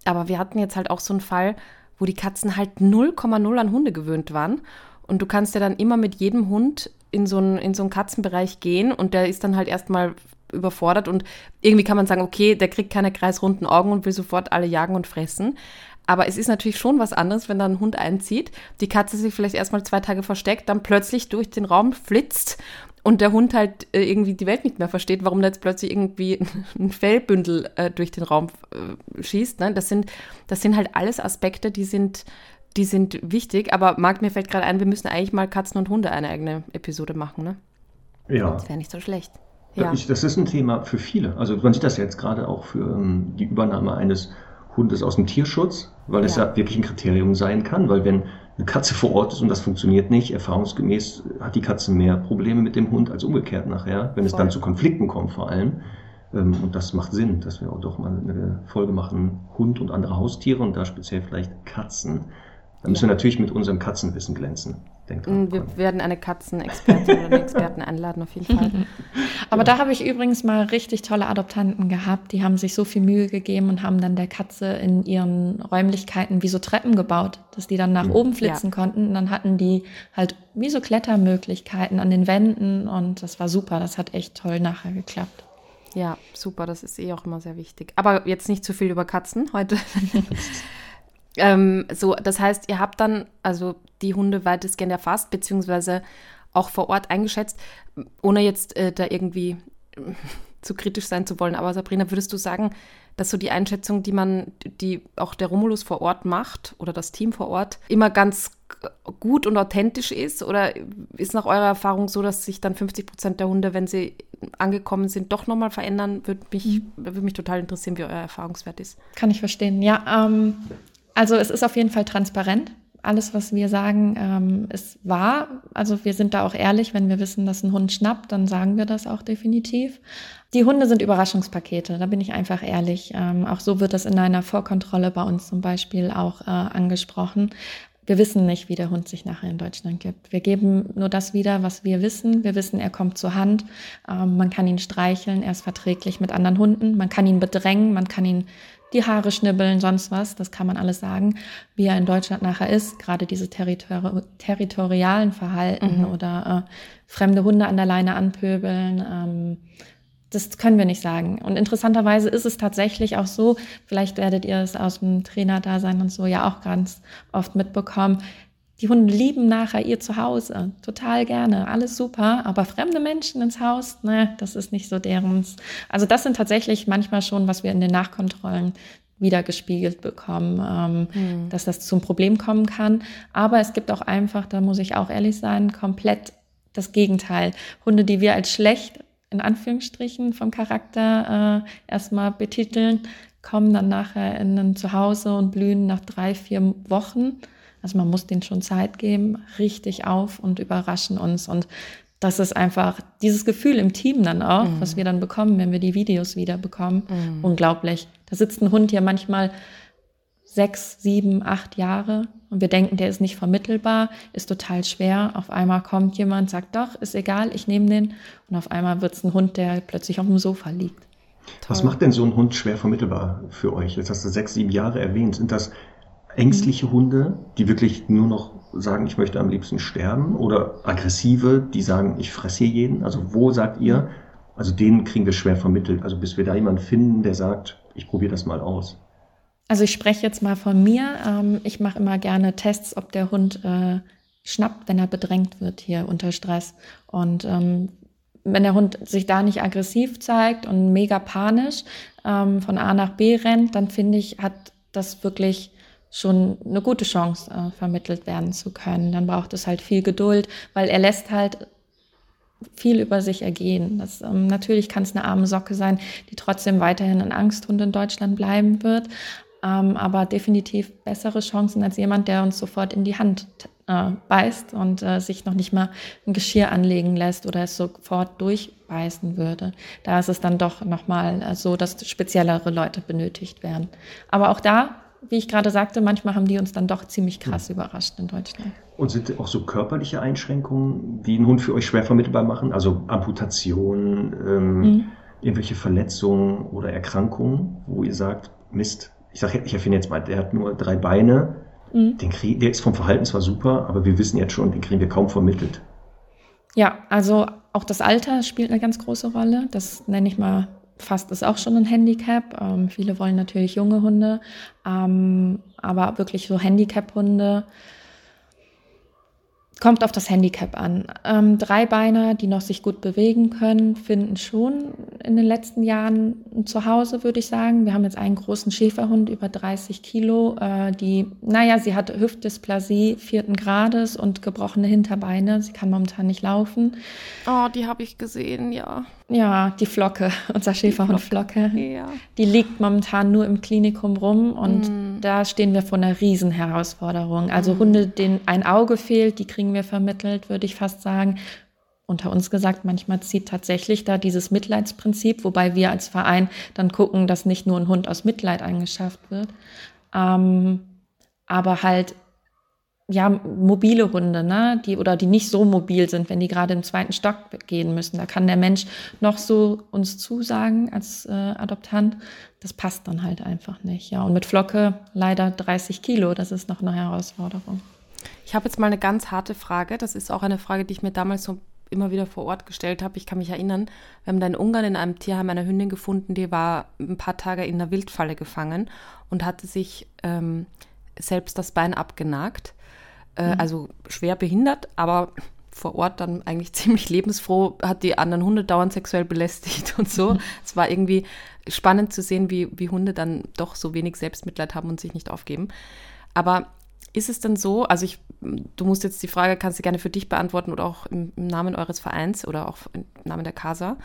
Aber wir hatten jetzt halt auch so einen Fall, wo die Katzen halt 0,0 an Hunde gewöhnt waren. Und du kannst ja dann immer mit jedem Hund in so einen, in so einen Katzenbereich gehen und der ist dann halt erstmal überfordert und irgendwie kann man sagen, okay, der kriegt keine kreisrunden Augen und will sofort alle jagen und fressen. Aber es ist natürlich schon was anderes, wenn da ein Hund einzieht, die Katze sich vielleicht erstmal zwei Tage versteckt, dann plötzlich durch den Raum flitzt und der Hund halt äh, irgendwie die Welt nicht mehr versteht, warum da jetzt plötzlich irgendwie ein Fellbündel äh, durch den Raum äh, schießt. Ne? Das, sind, das sind halt alles Aspekte, die sind, die sind wichtig. Aber Marc, mir fällt gerade ein, wir müssen eigentlich mal Katzen und Hunde eine eigene Episode machen. Ne? Ja. Das wäre nicht so schlecht. Ja. Ich, das ist ein Thema für viele. Also man sieht das jetzt gerade auch für ähm, die Übernahme eines Hundes aus dem Tierschutz, weil es ja. ja wirklich ein Kriterium sein kann, weil wenn eine Katze vor Ort ist und das funktioniert nicht, erfahrungsgemäß hat die Katze mehr Probleme mit dem Hund als umgekehrt nachher, wenn es dann zu Konflikten kommt vor allem. Ähm, und das macht Sinn, dass wir auch doch mal eine Folge machen, Hund und andere Haustiere und da speziell vielleicht Katzen. Da müssen wir natürlich mit unserem Katzenwissen glänzen. Dran, wir werden eine Katzenexpertin oder einen Experten einladen, auf jeden Fall. Aber ja. da habe ich übrigens mal richtig tolle Adoptanten gehabt. Die haben sich so viel Mühe gegeben und haben dann der Katze in ihren Räumlichkeiten wie so Treppen gebaut, dass die dann nach ja. oben flitzen ja. konnten. Und dann hatten die halt wie so Klettermöglichkeiten an den Wänden und das war super. Das hat echt toll nachher geklappt. Ja, super. Das ist eh auch immer sehr wichtig. Aber jetzt nicht zu viel über Katzen heute. Ähm, so, das heißt, ihr habt dann also die Hunde weitestgehend erfasst, beziehungsweise auch vor Ort eingeschätzt, ohne jetzt äh, da irgendwie äh, zu kritisch sein zu wollen. Aber Sabrina, würdest du sagen, dass so die Einschätzung, die man, die auch der Romulus vor Ort macht oder das Team vor Ort, immer ganz gut und authentisch ist? Oder ist nach eurer Erfahrung so, dass sich dann 50 Prozent der Hunde, wenn sie angekommen sind, doch nochmal verändern? Würde mich, mhm. würde mich total interessieren, wie euer Erfahrungswert ist. Kann ich verstehen. Ja, ähm, also es ist auf jeden Fall transparent. Alles, was wir sagen, ähm, ist wahr. Also wir sind da auch ehrlich. Wenn wir wissen, dass ein Hund schnappt, dann sagen wir das auch definitiv. Die Hunde sind Überraschungspakete, da bin ich einfach ehrlich. Ähm, auch so wird das in einer Vorkontrolle bei uns zum Beispiel auch äh, angesprochen. Wir wissen nicht, wie der Hund sich nachher in Deutschland gibt. Wir geben nur das wieder, was wir wissen. Wir wissen, er kommt zur Hand. Ähm, man kann ihn streicheln, er ist verträglich mit anderen Hunden. Man kann ihn bedrängen, man kann ihn die Haare schnibbeln, sonst was, das kann man alles sagen, wie er in Deutschland nachher ist, gerade diese territori territorialen Verhalten mhm. oder äh, fremde Hunde an der Leine anpöbeln. Ähm, das können wir nicht sagen. Und interessanterweise ist es tatsächlich auch so, vielleicht werdet ihr es aus dem Trainerdasein und so ja auch ganz oft mitbekommen, die Hunde lieben nachher ihr Zuhause, total gerne, alles super, aber fremde Menschen ins Haus, ne, das ist nicht so derens. Also das sind tatsächlich manchmal schon, was wir in den Nachkontrollen wieder gespiegelt bekommen, ähm, mhm. dass das zum Problem kommen kann. Aber es gibt auch einfach, da muss ich auch ehrlich sein, komplett das Gegenteil. Hunde, die wir als schlecht in Anführungsstrichen vom Charakter äh, erstmal betiteln, kommen dann nachher in ein Zuhause und blühen nach drei, vier Wochen Also man muss denen schon Zeit geben, richtig auf und überraschen uns. Und das ist einfach dieses Gefühl im Team dann auch, mhm. was wir dann bekommen, wenn wir die Videos wieder bekommen. Mhm. Unglaublich. Da sitzt ein Hund ja manchmal sechs, sieben, acht Jahre und wir denken, der ist nicht vermittelbar, ist total schwer. Auf einmal kommt jemand, sagt doch, ist egal, ich nehme den. Und auf einmal wird es ein Hund, der plötzlich auf dem Sofa liegt. Was macht denn so ein Hund schwer vermittelbar für euch? Jetzt hast du sechs, sieben Jahre erwähnt. Sind das ängstliche Hunde, die wirklich nur noch sagen, ich möchte am liebsten sterben? Oder aggressive, die sagen, ich fresse hier jeden? Also wo sagt ihr, also denen kriegen wir schwer vermittelt? Also bis wir da jemanden finden, der sagt, ich probiere das mal aus. Also ich spreche jetzt mal von mir. Ähm, ich mache immer gerne Tests, ob der Hund äh, schnappt, wenn er bedrängt wird hier unter Stress. Und ähm, wenn der Hund sich da nicht aggressiv zeigt und mega panisch ähm, von A nach B rennt, dann finde ich, hat das wirklich schon eine gute Chance, äh, vermittelt werden zu können. Dann braucht es halt viel Geduld, weil er lässt halt viel über sich ergehen. Das, ähm, natürlich kann es eine arme Socke sein, die trotzdem weiterhin ein Angsthund in Deutschland bleiben wird, ähm, aber definitiv bessere Chancen als jemand, der uns sofort in die Hand äh, beißt und äh, sich noch nicht mal ein Geschirr anlegen lässt oder es sofort durchbeißen würde. Da ist es dann doch nochmal äh, so, dass speziellere Leute benötigt werden. Aber auch da wie ich gerade sagte, manchmal haben die uns dann doch ziemlich krass mhm. überrascht in Deutschland. Und sind auch so körperliche Einschränkungen, die einen Hund für euch schwer vermittelbar machen? Also Amputation, ähm, mhm. irgendwelche Verletzungen oder Erkrankungen, wo ihr sagt, Mist, ich sage, ich erfinde jetzt mal, der hat nur drei Beine, mhm. den krieg, der ist vom Verhalten zwar super, aber wir wissen jetzt schon, den kriegen wir kaum vermittelt. Ja, also auch das Alter spielt eine ganz große Rolle. Das nenne ich mal fast ist auch schon ein Handicap. Ähm, viele wollen natürlich junge Hunde, ähm, aber wirklich so Handicap-Hunde Kommt auf das Handicap an. Ähm, Dreibeiner, die noch sich gut bewegen können, finden schon in den letzten Jahren ein Zuhause, würde ich sagen. Wir haben jetzt einen großen Schäferhund über 30 Kilo, äh, die, naja, sie hat Hüftdysplasie vierten Grades und gebrochene Hinterbeine. Sie kann momentan nicht laufen. Oh, die habe ich gesehen, ja. Ja, die Flocke, unser Schäferhund Flocke. Flocke. Ja. Die liegt momentan nur im Klinikum rum und mm. da stehen wir vor einer Riesenherausforderung. Also mm. Hunde, denen ein Auge fehlt, die kriegen wir vermittelt, würde ich fast sagen. Unter uns gesagt, manchmal zieht tatsächlich da dieses Mitleidsprinzip, wobei wir als Verein dann gucken, dass nicht nur ein Hund aus Mitleid angeschafft wird. Ähm, aber halt ja, mobile Hunde, ne, die oder die nicht so mobil sind, wenn die gerade im zweiten Stock gehen müssen. Da kann der Mensch noch so uns zusagen als äh, Adoptant. Das passt dann halt einfach nicht. Ja, und mit Flocke leider 30 Kilo. Das ist noch eine Herausforderung. Ich habe jetzt mal eine ganz harte Frage. Das ist auch eine Frage, die ich mir damals so immer wieder vor Ort gestellt habe. Ich kann mich erinnern, wir haben da in Ungarn in einem Tierheim eine Hündin gefunden, die war ein paar Tage in einer Wildfalle gefangen und hatte sich ähm, selbst das Bein abgenagt äh, mhm. also schwer behindert, aber vor Ort dann eigentlich ziemlich lebensfroh, hat die anderen Hunde dauernd sexuell belästigt und so. Mhm. Es war irgendwie spannend zu sehen, wie, wie Hunde dann doch so wenig Selbstmitleid haben und sich nicht aufgeben. Aber ist es denn so, also ich, du musst jetzt die Frage, kannst du gerne für dich beantworten oder auch im, im Namen eures Vereins oder auch im Namen der Casa,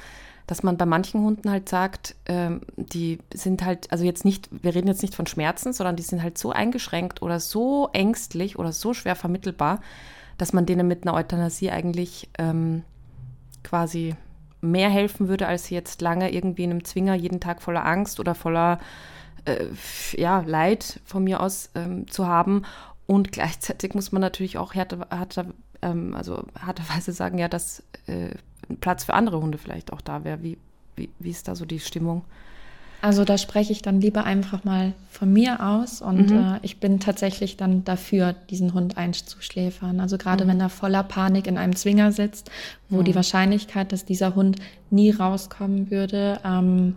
dass man bei manchen Hunden halt sagt, ähm, die sind halt, also jetzt nicht, wir reden jetzt nicht von Schmerzen, sondern die sind halt so eingeschränkt oder so ängstlich oder so schwer vermittelbar, dass man denen mit einer Euthanasie eigentlich ähm, quasi mehr helfen würde, als sie jetzt lange irgendwie in einem Zwinger jeden Tag voller Angst oder voller äh, ja, Leid von mir aus ähm, zu haben. Und gleichzeitig muss man natürlich auch härter, härter ähm, also harterweise sagen, ja, dass äh, Platz für andere Hunde vielleicht auch da wäre. Wie, wie, wie ist da so die Stimmung? Also da spreche ich dann lieber einfach mal von mir aus und mhm. äh, ich bin tatsächlich dann dafür, diesen Hund einzuschläfern. Also gerade mhm. wenn er voller Panik in einem Zwinger sitzt, wo mhm. die Wahrscheinlichkeit, dass dieser Hund nie rauskommen würde, ähm,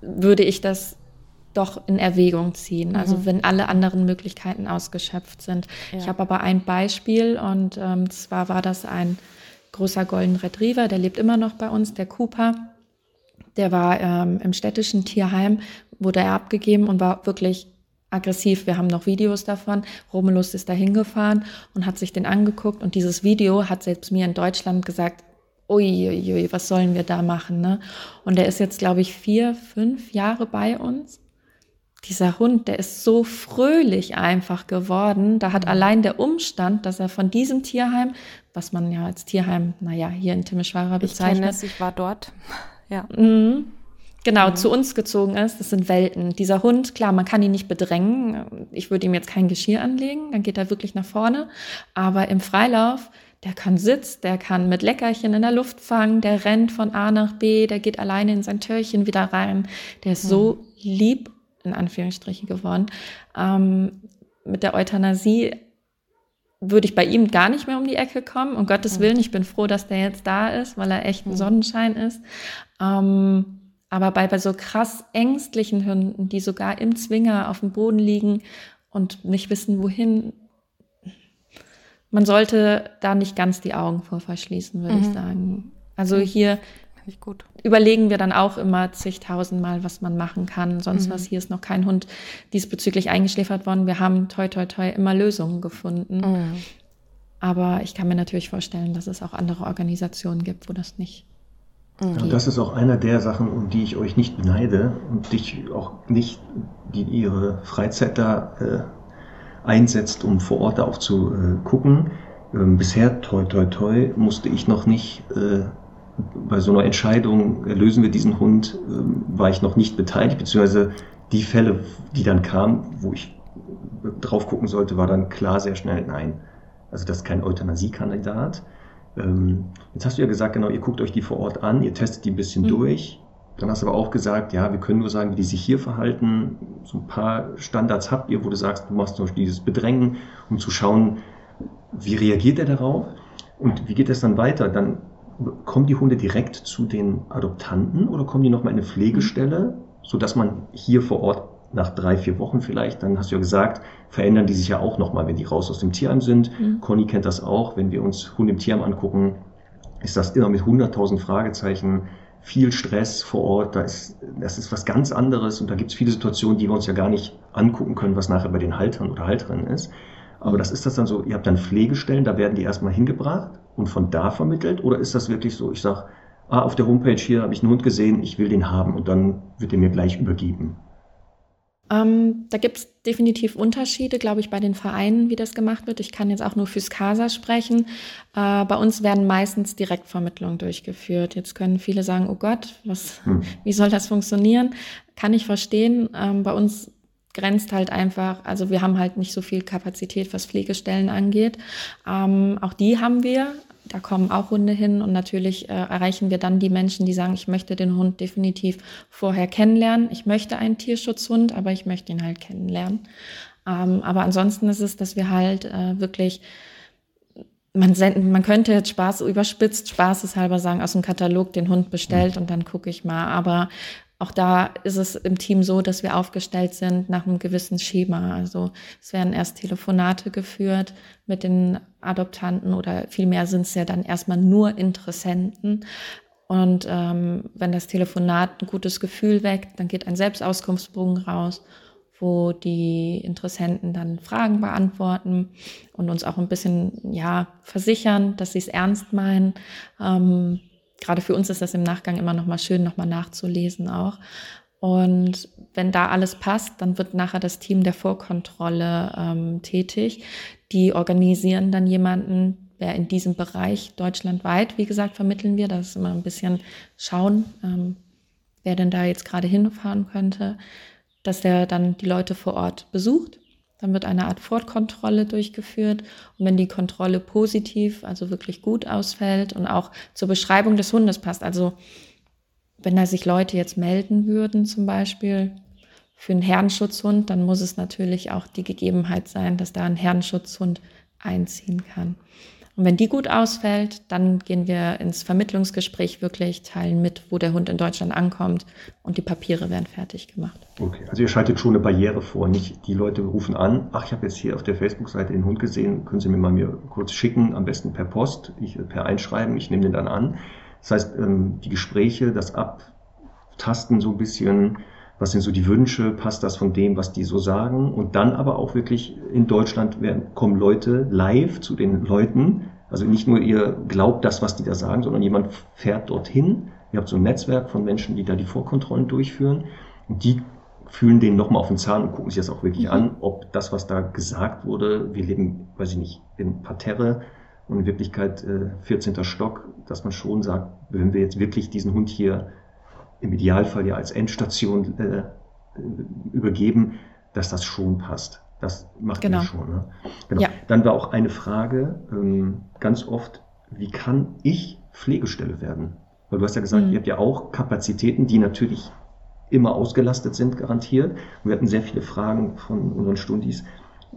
würde ich das doch in Erwägung ziehen. Also mhm. wenn alle anderen Möglichkeiten ausgeschöpft sind. Ja. Ich habe aber ein Beispiel und ähm, zwar war das ein großer Golden Retriever, der lebt immer noch bei uns, der Cooper. Der war ähm, im städtischen Tierheim, wurde er abgegeben und war wirklich aggressiv. Wir haben noch Videos davon. Romulus ist da hingefahren und hat sich den angeguckt und dieses Video hat selbst mir in Deutschland gesagt, uiuiui, was sollen wir da machen? Ne? Und er ist jetzt, glaube ich, vier, fünf Jahre bei uns. dieser Hund, der ist so fröhlich einfach geworden. Da hat mhm. allein der Umstand, dass er von diesem Tierheim, was man ja als Tierheim, naja, hier in Timișoara bezeichnet. Ich kenne es, ich war dort. Ja. Mhm. Genau, mhm. zu uns gezogen ist, das sind Welten. Dieser Hund, klar, man kann ihn nicht bedrängen. Ich würde ihm jetzt kein Geschirr anlegen, dann geht er wirklich nach vorne. Aber im Freilauf, der kann Sitz, der kann mit Leckerchen in der Luft fangen, der rennt von A nach B, der geht alleine in sein Türchen wieder rein. Der ist mhm. so lieb in Anführungsstrichen geworden. Ähm, mit der Euthanasie würde ich bei ihm gar nicht mehr um die Ecke kommen. Um Gottes. Willen, ich bin froh, dass der jetzt da ist, weil er echt ein mhm. Sonnenschein ist. Ähm, aber bei, bei so krass ängstlichen Hunden, die sogar im Zwinger auf dem Boden liegen und nicht wissen, wohin, man sollte da nicht ganz die Augen vor verschließen, würde mhm. ich sagen. Also hier nicht gut. Überlegen wir dann auch immer zigtausendmal, was man machen kann. Sonst mhm. was, hier ist noch kein Hund diesbezüglich eingeschläfert worden. Wir haben toi toi toi immer Lösungen gefunden. Mhm. Aber ich kann mir natürlich vorstellen, dass es auch andere Organisationen gibt, wo das nicht. Ja, das ist auch einer der Sachen, um die ich euch nicht beneide und dich auch nicht, die ihre Freizeit da äh, einsetzt, um vor Ort auch zu äh, gucken. Ähm, bisher, toi toi toi, musste ich noch nicht äh, bei so einer Entscheidung, lösen wir diesen Hund, ähm, war ich noch nicht beteiligt, beziehungsweise die Fälle, die dann kamen, wo ich drauf gucken sollte, war dann klar sehr schnell nein. Also das ist kein Euthanasiekandidat. Ähm, jetzt hast du ja gesagt, genau, ihr guckt euch die vor Ort an, ihr testet die ein bisschen mhm. durch. Dann hast du aber auch gesagt, ja, wir können nur sagen, wie die sich hier verhalten. So ein paar Standards habt ihr, wo du sagst, du machst zum Beispiel dieses Bedrängen, um zu schauen, wie reagiert er darauf und wie geht es dann weiter? Dann kommen die Hunde direkt zu den Adoptanten oder kommen die nochmal in eine Pflegestelle, sodass man hier vor Ort nach drei, vier Wochen vielleicht, dann hast du ja gesagt, verändern die sich ja auch nochmal, wenn die raus aus dem Tierheim sind. Mhm. Conny kennt das auch, wenn wir uns Hunde im Tierheim angucken, ist das immer mit 100.000 Fragezeichen, viel Stress vor Ort, da ist, das ist was ganz anderes und da gibt es viele Situationen, die wir uns ja gar nicht angucken können, was nachher bei den Haltern oder Halterinnen ist. Aber das ist das dann so, ihr habt dann Pflegestellen, da werden die erstmal hingebracht und von da vermittelt? Oder ist das wirklich so, ich sage, ah, auf der Homepage hier habe ich einen Hund gesehen, ich will den haben und dann wird er mir gleich übergeben? Ähm, da gibt es definitiv Unterschiede, glaube ich, bei den Vereinen, wie das gemacht wird. Ich kann jetzt auch nur fürs CASA sprechen. Äh, bei uns werden meistens Direktvermittlungen durchgeführt. Jetzt können viele sagen, oh Gott, was, hm. wie soll das funktionieren? Kann ich verstehen. Ähm, bei uns grenzt halt einfach, also wir haben halt nicht so viel Kapazität, was Pflegestellen angeht. Ähm, auch die haben wir. Da kommen auch Hunde hin und natürlich äh, erreichen wir dann die Menschen, die sagen, ich möchte den Hund definitiv vorher kennenlernen. Ich möchte einen Tierschutzhund, aber ich möchte ihn halt kennenlernen. Ähm, aber ansonsten ist es, dass wir halt äh, wirklich man, senden, man könnte jetzt Spaß überspitzt, spaßeshalber sagen, aus dem Katalog den Hund bestellt und dann gucke ich mal. Aber auch da ist es im Team so, dass wir aufgestellt sind nach einem gewissen Schema. Also es werden erst Telefonate geführt mit den Adoptanten oder vielmehr sind es ja dann erstmal nur Interessenten. Und ähm, wenn das Telefonat ein gutes Gefühl weckt, dann geht ein Selbstauskunftsbogen raus, wo die Interessenten dann Fragen beantworten und uns auch ein bisschen ja versichern, dass sie es ernst meinen. Ähm, gerade für uns ist das im Nachgang immer noch mal schön, noch mal nachzulesen auch. Und wenn da alles passt, dann wird nachher das Team der Vorkontrolle ähm, tätig. Die organisieren dann jemanden, wer in diesem Bereich deutschlandweit, wie gesagt, vermitteln wir. Das ist immer ein bisschen schauen, ähm, wer denn da jetzt gerade hinfahren könnte, dass der dann die Leute vor Ort besucht dann wird eine Art Fortkontrolle durchgeführt. Und wenn die Kontrolle positiv, also wirklich gut ausfällt und auch zur Beschreibung des Hundes passt, also wenn da sich Leute jetzt melden würden, zum Beispiel für einen Herrenschutzhund, dann muss es natürlich auch die Gegebenheit sein, dass da ein Herrenschutzhund einziehen kann. Und wenn die gut ausfällt, dann gehen wir ins Vermittlungsgespräch wirklich, teilen mit, wo der Hund in Deutschland ankommt und die Papiere werden fertig gemacht. Okay, also ihr schaltet schon eine Barriere vor, nicht die Leute rufen an, ach, ich habe jetzt hier auf der Facebook-Seite den Hund gesehen, können Sie mir mal mir kurz schicken, am besten per Post, ich, per Einschreiben, ich nehme den dann an. Das heißt, ähm, die Gespräche, das Abtasten so ein bisschen, was sind so die Wünsche, passt das von dem, was die so sagen und dann aber auch wirklich in Deutschland kommen Leute live zu den Leuten, also nicht nur ihr glaubt das, was die da sagen, sondern jemand fährt dorthin, ihr habt so ein Netzwerk von Menschen, die da die Vorkontrollen durchführen und die fühlen den nochmal auf den Zahn und gucken sich das auch wirklich mhm. an, ob das, was da gesagt wurde, wir leben, weiß ich nicht, in Parterre und in Wirklichkeit äh, 14. Stock, dass man schon sagt, wenn wir jetzt wirklich diesen Hund hier im Idealfall ja als Endstation äh, übergeben, dass das schon passt. Das macht genau. ihr schon. Ne? Genau. Ja. Dann war auch eine Frage ähm, ganz oft, wie kann ich Pflegestelle werden? Weil du hast ja gesagt, mhm. ihr habt ja auch Kapazitäten, die natürlich immer ausgelastet sind, garantiert. Und wir hatten sehr viele Fragen von unseren Stundis.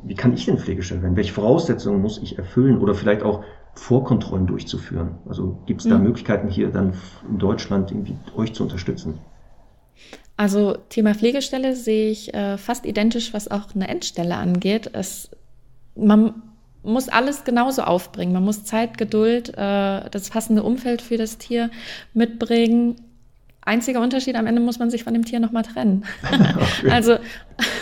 Wie kann ich denn Pflegestelle werden? Welche Voraussetzungen muss ich erfüllen? Oder vielleicht auch Vorkontrollen durchzuführen? Also gibt es da mhm. Möglichkeiten hier dann in Deutschland irgendwie euch zu unterstützen? Also Thema Pflegestelle sehe ich äh, fast identisch, was auch eine Endstelle angeht. Es, man muss alles genauso aufbringen. Man muss Zeit, Geduld, äh, das passende Umfeld für das Tier mitbringen. Einziger Unterschied, am Ende muss man sich von dem Tier nochmal trennen. Also,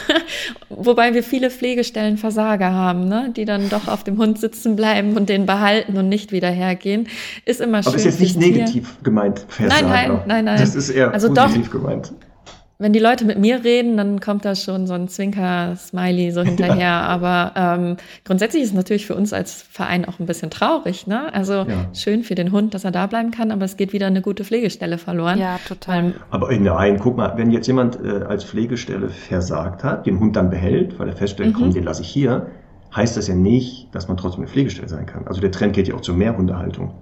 wobei wir viele Pflegestellen Versager haben, ne? die dann doch auf dem Hund sitzen bleiben und den behalten und nicht wieder hergehen. Ist immer schön. Aber ist jetzt nicht negativ Tier. gemeint, Versager. Nein, nein, nein, nein. Das ist eher also positiv doch, gemeint wenn die Leute mit mir reden, dann kommt da schon so ein Zwinker-Smiley so hinterher. Ja. Aber ähm, grundsätzlich ist es natürlich für uns als Verein auch ein bisschen traurig. Ne? Also ja. schön für den Hund, dass er da bleiben kann, aber es geht wieder eine gute Pflegestelle verloren. Ja, total. aber nein, guck mal, wenn jetzt jemand äh, als Pflegestelle versagt hat, den Hund dann behält, weil er feststellt, mhm. komm, den lasse ich hier, heißt das ja nicht, dass man trotzdem eine Pflegestelle sein kann. Also der Trend geht ja auch zur Mehrhundehaltung.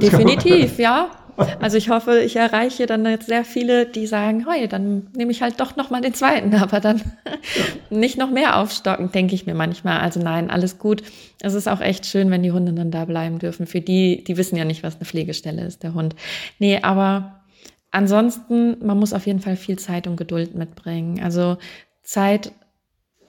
Definitiv, ja. Also ich hoffe, ich erreiche dann jetzt sehr viele, die sagen, hey, dann nehme ich halt doch noch mal den zweiten, aber dann nicht noch mehr aufstocken, denke ich mir manchmal. Also nein, alles gut. Es ist auch echt schön, wenn die Hunde dann da bleiben dürfen. Für die, die wissen ja nicht, was eine Pflegestelle ist, der Hund. Nee, aber ansonsten, man muss auf jeden Fall viel Zeit und Geduld mitbringen. Also Zeit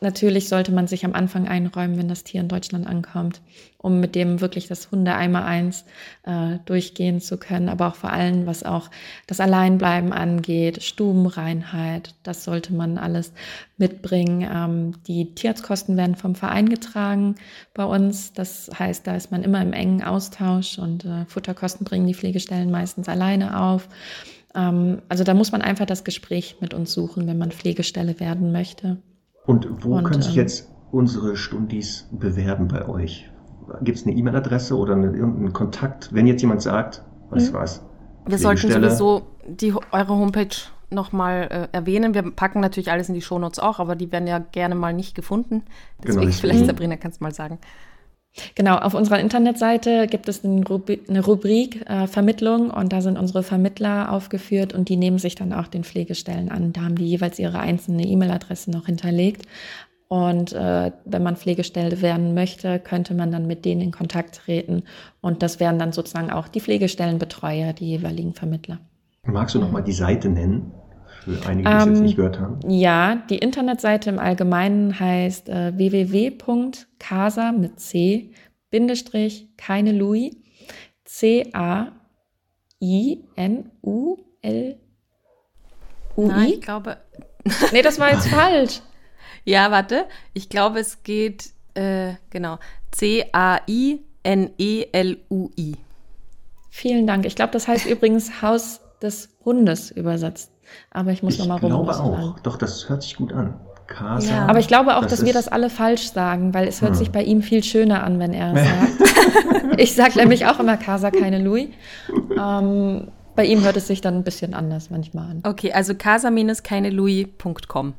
Natürlich sollte man sich am Anfang einräumen, wenn das Tier in Deutschland ankommt, um mit dem wirklich das Hunde einmal eins äh, durchgehen zu können. Aber auch vor allem, was auch das Alleinbleiben angeht, Stubenreinheit, das sollte man alles mitbringen. Ähm, die Tierarztkosten werden vom Verein getragen bei uns. Das heißt, da ist man immer im engen Austausch und äh, Futterkosten bringen die Pflegestellen meistens alleine auf. Ähm, also da muss man einfach das Gespräch mit uns suchen, wenn man Pflegestelle werden möchte. Und wo und, können sich ähm, jetzt unsere Stundis bewerben bei euch? Gibt es eine E-Mail-Adresse oder eine, irgendeinen Kontakt, wenn jetzt jemand sagt, was mhm. was? Wir sollten sowieso die, eure Homepage nochmal äh, erwähnen. Wir packen natürlich alles in die Shownotes auch, aber die werden ja gerne mal nicht gefunden. Deswegen, genau, vielleicht, mhm. Sabrina, kannst du mal sagen. Genau, auf unserer Internetseite gibt es eine Rubrik, eine Rubrik äh, Vermittlung und da sind unsere Vermittler aufgeführt und die nehmen sich dann auch den Pflegestellen an. Da haben die jeweils ihre einzelne E-Mail-Adresse noch hinterlegt. Und äh, wenn man Pflegestelle werden möchte, könnte man dann mit denen in Kontakt treten. Und das wären dann sozusagen auch die Pflegestellenbetreuer, die jeweiligen Vermittler. Magst du noch mal die Seite nennen? Für einige, die es jetzt ähm, nicht gehört haben. Ja, die Internetseite im Allgemeinen heißt äh, www.casa mit C, Bindestrich, keine Louis, C-A-I-N-U-L-U-I. Nein, ich glaube. nee, das war jetzt falsch. Ja, warte. Ich glaube, es geht, äh, genau, C-A-I-N-E-L-U-I. Vielen Dank. Ich glaube, das heißt übrigens Haus des Hundes übersetzt. Aber ich muss nochmal rum. Ich glaube auch. Doch, das hört sich gut an. Casa. Ja. Aber ich glaube auch, das dass wir das alle falsch sagen, weil es hört hm. sich bei ihm viel schöner an, wenn er es sagt. ich sage nämlich auch immer Casa, keine Louis. Ähm, bei ihm hört es sich dann ein bisschen anders manchmal an. Okay, also casa-keinelouis.com.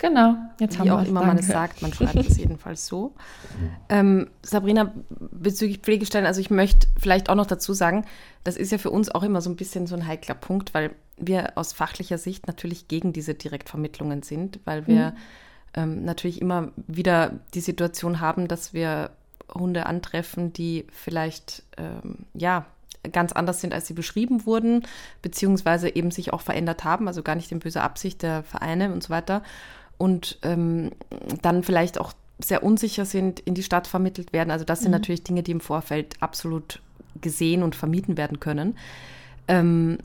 Genau, jetzt haben wir auch immer man es sagt, man schreibt es jedenfalls so. Ähm, Sabrina, bezüglich Pflegestellen, also ich möchte vielleicht auch noch dazu sagen, das ist ja für uns auch immer so ein bisschen so ein heikler Punkt, weil wir aus fachlicher Sicht natürlich gegen diese Direktvermittlungen sind, weil wir mhm. ähm, natürlich immer wieder die Situation haben, dass wir Hunde antreffen, die vielleicht ähm, ja ganz anders sind, als sie beschrieben wurden, beziehungsweise eben sich auch verändert haben, also gar nicht in böser Absicht der Vereine und so weiter und ähm, dann vielleicht auch sehr unsicher sind, in die Stadt vermittelt werden. Also das sind mhm. natürlich Dinge, die im Vorfeld absolut gesehen und vermieden werden können. Ähm,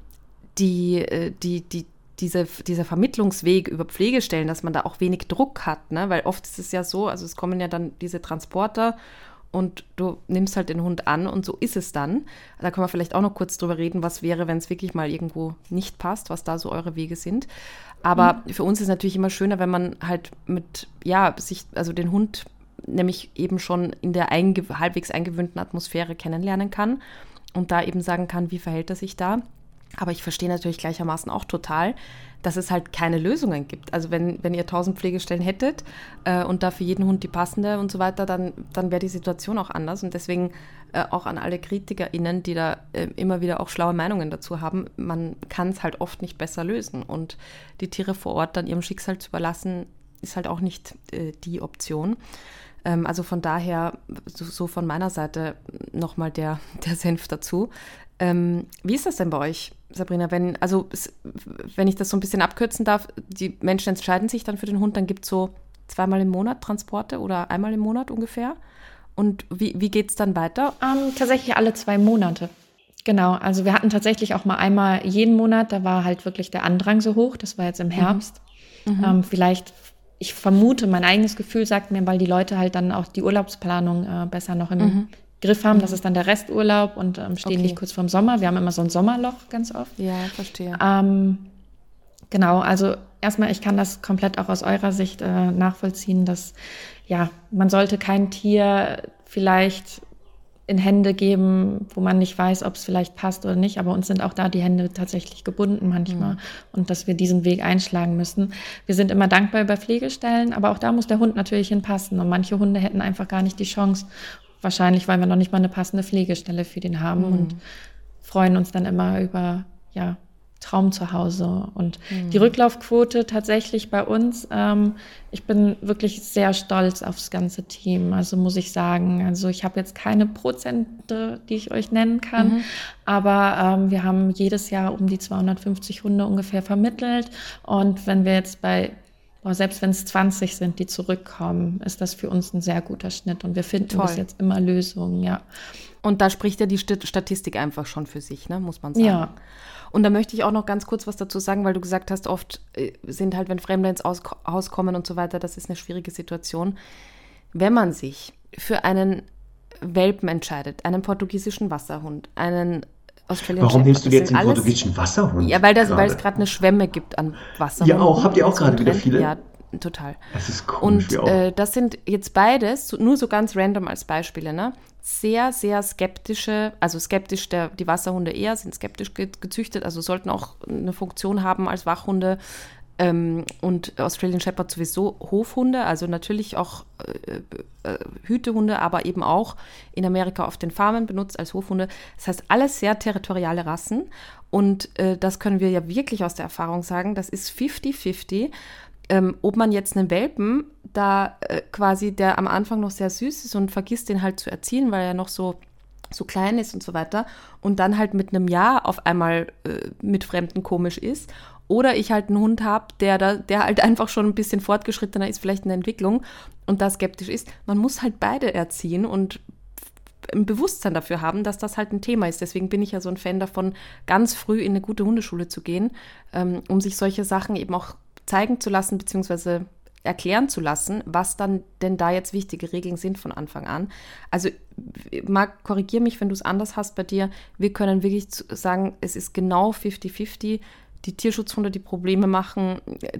die, äh, die, die, diese, dieser Vermittlungsweg über Pflegestellen, dass man da auch wenig Druck hat, ne? weil oft ist es ja so, also es kommen ja dann diese Transporter und du nimmst halt den Hund an und so ist es dann. Da können wir vielleicht auch noch kurz drüber reden, was wäre, wenn es wirklich mal irgendwo nicht passt, was da so eure Wege sind. Aber mhm. für uns ist es natürlich immer schöner, wenn man halt mit, ja, sich, also den Hund nämlich eben schon in der einge halbwegs eingewöhnten Atmosphäre kennenlernen kann und da eben sagen kann, wie verhält er sich da. Aber ich verstehe natürlich gleichermaßen auch total, dass es halt keine Lösungen gibt. Also wenn, wenn ihr tausend Pflegestellen hättet äh, und da für jeden Hund die passende und so weiter, dann, dann wäre die Situation auch anders. Und deswegen äh, auch an alle KritikerInnen, die da äh, immer wieder auch schlaue Meinungen dazu haben, man kann es halt oft nicht besser lösen. Und die Tiere vor Ort dann ihrem Schicksal zu überlassen, ist halt auch nicht äh, die Option. Ähm, also von daher, so, so von meiner Seite nochmal der, der Senf dazu. Ähm, wie ist das denn bei euch, Sabrina? Wenn, also, wenn ich das so ein bisschen abkürzen darf, die Menschen entscheiden sich dann für den Hund, dann gibt es so zweimal im Monat Transporte oder einmal im Monat ungefähr. Und wie, wie geht es dann weiter? Ähm, tatsächlich alle zwei Monate. Genau, also wir hatten tatsächlich auch mal einmal jeden Monat, da war halt wirklich der Andrang so hoch, das war jetzt im mhm. Herbst. Mhm. Ähm, vielleicht, ich vermute, mein eigenes Gefühl sagt mir, weil die Leute halt dann auch die Urlaubsplanung äh, besser noch im mhm. Griff haben. Das ist dann der Resturlaub und ähm, stehen okay. nicht kurz vorm Sommer. Wir haben immer so ein Sommerloch ganz oft. Ja, verstehe. Ähm, genau, also erstmal, ich kann das komplett auch aus eurer Sicht äh, nachvollziehen, dass ja, man sollte kein Tier vielleicht in Hände geben, wo man nicht weiß, ob es vielleicht passt oder nicht. Aber uns sind auch da die Hände tatsächlich gebunden manchmal mhm. und dass wir diesen Weg einschlagen müssen. Wir sind immer dankbar über Pflegestellen, aber auch da muss der Hund natürlich hinpassen. Und manche Hunde hätten einfach gar nicht die Chance. Wahrscheinlich, weil wir noch nicht mal eine passende Pflegestelle für den haben mhm. und freuen uns dann immer über, ja, Traum zu Hause. Und mhm. die Rücklaufquote tatsächlich bei uns, ähm, ich bin wirklich sehr stolz aufs ganze Team, also muss ich sagen. Also ich habe jetzt keine Prozente, die ich euch nennen kann, mhm. aber ähm, wir haben jedes Jahr um die 250 Hunde ungefähr vermittelt. Und wenn wir jetzt bei aber selbst wenn es 20 sind, die zurückkommen, ist das für uns ein sehr guter Schnitt und wir finden Toll. bis jetzt immer Lösungen, ja. Und da spricht ja die Statistik einfach schon für sich, ne, muss man sagen. Ja. Und da möchte ich auch noch ganz kurz was dazu sagen, weil du gesagt hast, oft äh, sind halt, wenn Fremde ins Haus kommen und so weiter, das ist eine schwierige Situation. Wenn man sich für einen Welpen entscheidet, einen portugiesischen Wasserhund, einen Australian Warum nimmst du jetzt den portugiesischen Wasserhund? Ja, weil, das, weil es gerade eine Schwemme gibt an Wasserhunden. Ja, auch. Habt ihr auch gerade wieder viele? Ja, total. Das ist komisch. Und äh, das sind jetzt beides, nur so ganz random als Beispiele, ne? Sehr, sehr skeptische, also skeptisch, der, die Wasserhunde eher sind skeptisch gezüchtet, also sollten auch eine Funktion haben als Wachhunde. Ähm, und Australian Shepherd sowieso Hofhunde, also natürlich auch äh, äh, Hütehunde, aber eben auch in Amerika auf den Farmen benutzt als Hofhunde. Das heißt, alles sehr territoriale Rassen. Und äh, das können wir ja wirklich aus der Erfahrung sagen, das ist 50-50. Ähm, ob man jetzt einen Welpen, da äh, quasi der am Anfang noch sehr süß ist und vergisst den halt zu erziehen, weil er noch so so klein ist und so weiter und dann halt mit einem Jahr auf einmal äh, mit Fremden komisch ist oder ich halt einen Hund habe, der, der halt einfach schon ein bisschen fortgeschrittener ist, vielleicht in der Entwicklung und da skeptisch ist. Man muss halt beide erziehen und ein Bewusstsein dafür haben, dass das halt ein Thema ist. Deswegen bin ich ja so ein Fan davon, ganz früh in eine gute Hundeschule zu gehen, ähm, um sich solche Sachen eben auch zeigen zu lassen, beziehungsweise erklären zu lassen, was dann denn da jetzt wichtige Regeln sind von Anfang an. Also, Marc, korrigier mich, wenn du es anders hast bei dir. Wir können wirklich sagen, es ist genau 50-50 die Tierschutzhunde, die Probleme machen,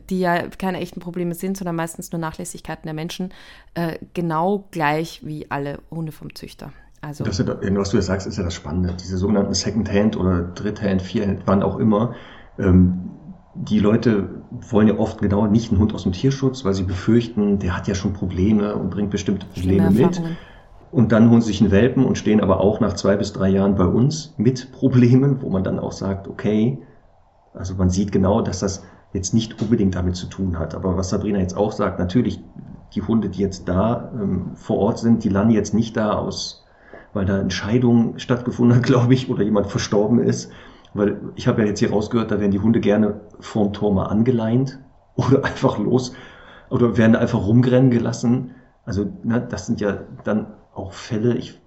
die ja keine echten Probleme sind, sondern meistens nur Nachlässigkeiten der Menschen, äh, genau gleich wie alle Hunde vom Züchter. Also das was du jetzt sagst, ist ja das Spannende. Diese sogenannten Second-Hand oder Dritt-Hand, Vier-Hand, wann auch immer, ähm, die Leute wollen ja oft genau nicht einen Hund aus dem Tierschutz, weil sie befürchten, der hat ja schon Probleme und bringt bestimmte Probleme mit. Und dann holen sie sich einen Welpen und stehen aber auch nach zwei bis drei Jahren bei uns mit Problemen, wo man dann auch sagt, okay, also man sieht genau, dass das jetzt nicht unbedingt damit zu tun hat. Aber was Sabrina jetzt auch sagt, natürlich, die Hunde, die jetzt da ähm, vor Ort sind, die landen jetzt nicht da aus, weil da Entscheidung stattgefunden hat, glaube ich, oder jemand verstorben ist. Weil ich habe ja jetzt hier rausgehört, da werden die Hunde gerne vorm Tor mal angeleint oder einfach los oder werden einfach rumrennen gelassen. Also na, ne, das sind ja dann auch Fälle, ich,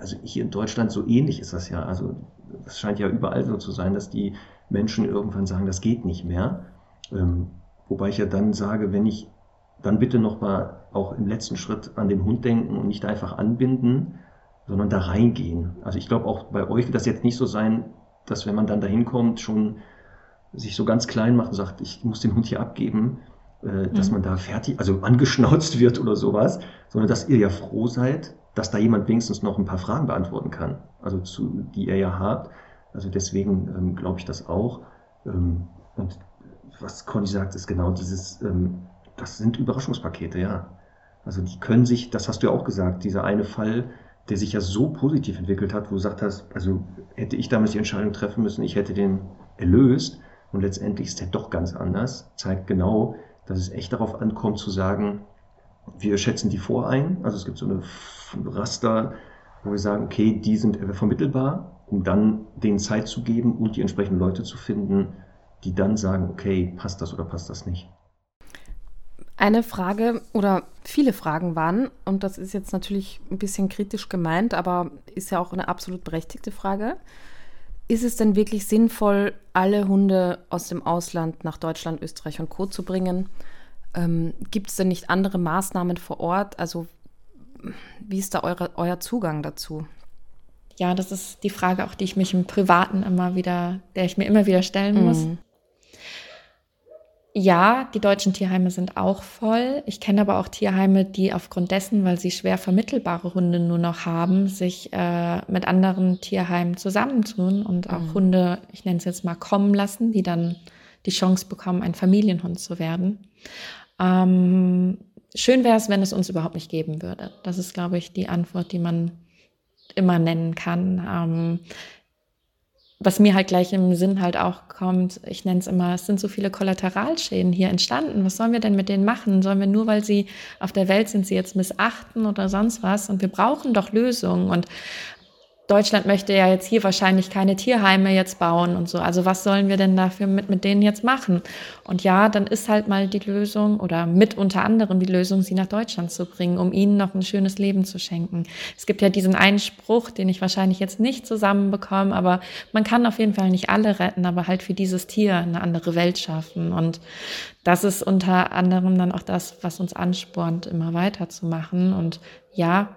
also hier in Deutschland so ähnlich ist das ja. Also das scheint ja überall so zu sein, dass die Menschen irgendwann sagen, das geht nicht mehr. Ähm, wobei ich ja dann sage, wenn ich dann bitte nochmal auch im letzten Schritt an den Hund denken und nicht einfach anbinden, sondern da reingehen. Also ich glaube auch bei euch wird das jetzt nicht so sein, dass wenn man dann dahin kommt, schon sich so ganz klein macht und sagt, ich muss den Hund hier abgeben, äh, dass mhm. man da fertig, also angeschnauzt wird oder sowas, sondern dass ihr ja froh seid, dass da jemand wenigstens noch ein paar Fragen beantworten kann, also zu, die ihr ja habt. Also deswegen ähm, glaube ich das auch. Ähm, und was Conny sagt, ist genau dieses, ähm, das sind Überraschungspakete, ja. Also die können sich, das hast du ja auch gesagt, dieser eine Fall, der sich ja so positiv entwickelt hat, wo du gesagt hast, also hätte ich damals die Entscheidung treffen müssen, ich hätte den erlöst und letztendlich ist der doch ganz anders, zeigt genau, dass es echt darauf ankommt zu sagen, wir schätzen die vor ein, also es gibt so eine Raster, wo wir sagen, okay, die sind vermittelbar, um dann denen Zeit zu geben und die entsprechenden Leute zu finden, die dann sagen, okay, passt das oder passt das nicht. Eine Frage oder viele Fragen waren, und das ist jetzt natürlich ein bisschen kritisch gemeint, aber ist ja auch eine absolut berechtigte Frage. Ist es denn wirklich sinnvoll, alle Hunde aus dem Ausland nach Deutschland, Österreich und Co. zu bringen? Ähm, Gibt es denn nicht andere Maßnahmen vor Ort? Also wie ist da eure, euer Zugang dazu? Ja, das ist die Frage auch, die ich mich im Privaten immer wieder, der ich mir immer wieder stellen muss. Mhm. Ja, die deutschen Tierheime sind auch voll. Ich kenne aber auch Tierheime, die aufgrund dessen, weil sie schwer vermittelbare Hunde nur noch haben, sich äh, mit anderen Tierheimen zusammentun und auch mhm. Hunde, ich nenne es jetzt mal, kommen lassen, die dann die Chance bekommen, ein Familienhund zu werden. Ähm, schön wäre es, wenn es uns überhaupt nicht geben würde. Das ist, glaube ich, die Antwort, die man immer nennen kann. Ähm, was mir halt gleich im Sinn halt auch kommt, ich nenne es immer, es sind so viele Kollateralschäden hier entstanden. Was sollen wir denn mit denen machen? Sollen wir nur, weil sie auf der Welt sind, sie jetzt missachten oder sonst was? Und wir brauchen doch Lösungen. Und Deutschland möchte ja jetzt hier wahrscheinlich keine Tierheime jetzt bauen und so. Also was sollen wir denn dafür mit, mit denen jetzt machen? Und ja, dann ist halt mal die Lösung oder mit unter anderem die Lösung, sie nach Deutschland zu bringen, um ihnen noch ein schönes Leben zu schenken. Es gibt ja diesen einen Spruch, den ich wahrscheinlich jetzt nicht zusammenbekomme, aber man kann auf jeden Fall nicht alle retten, aber halt für dieses Tier eine andere Welt schaffen. Und das ist unter anderem dann auch das, was uns anspornt, immer weiterzumachen. Und ja,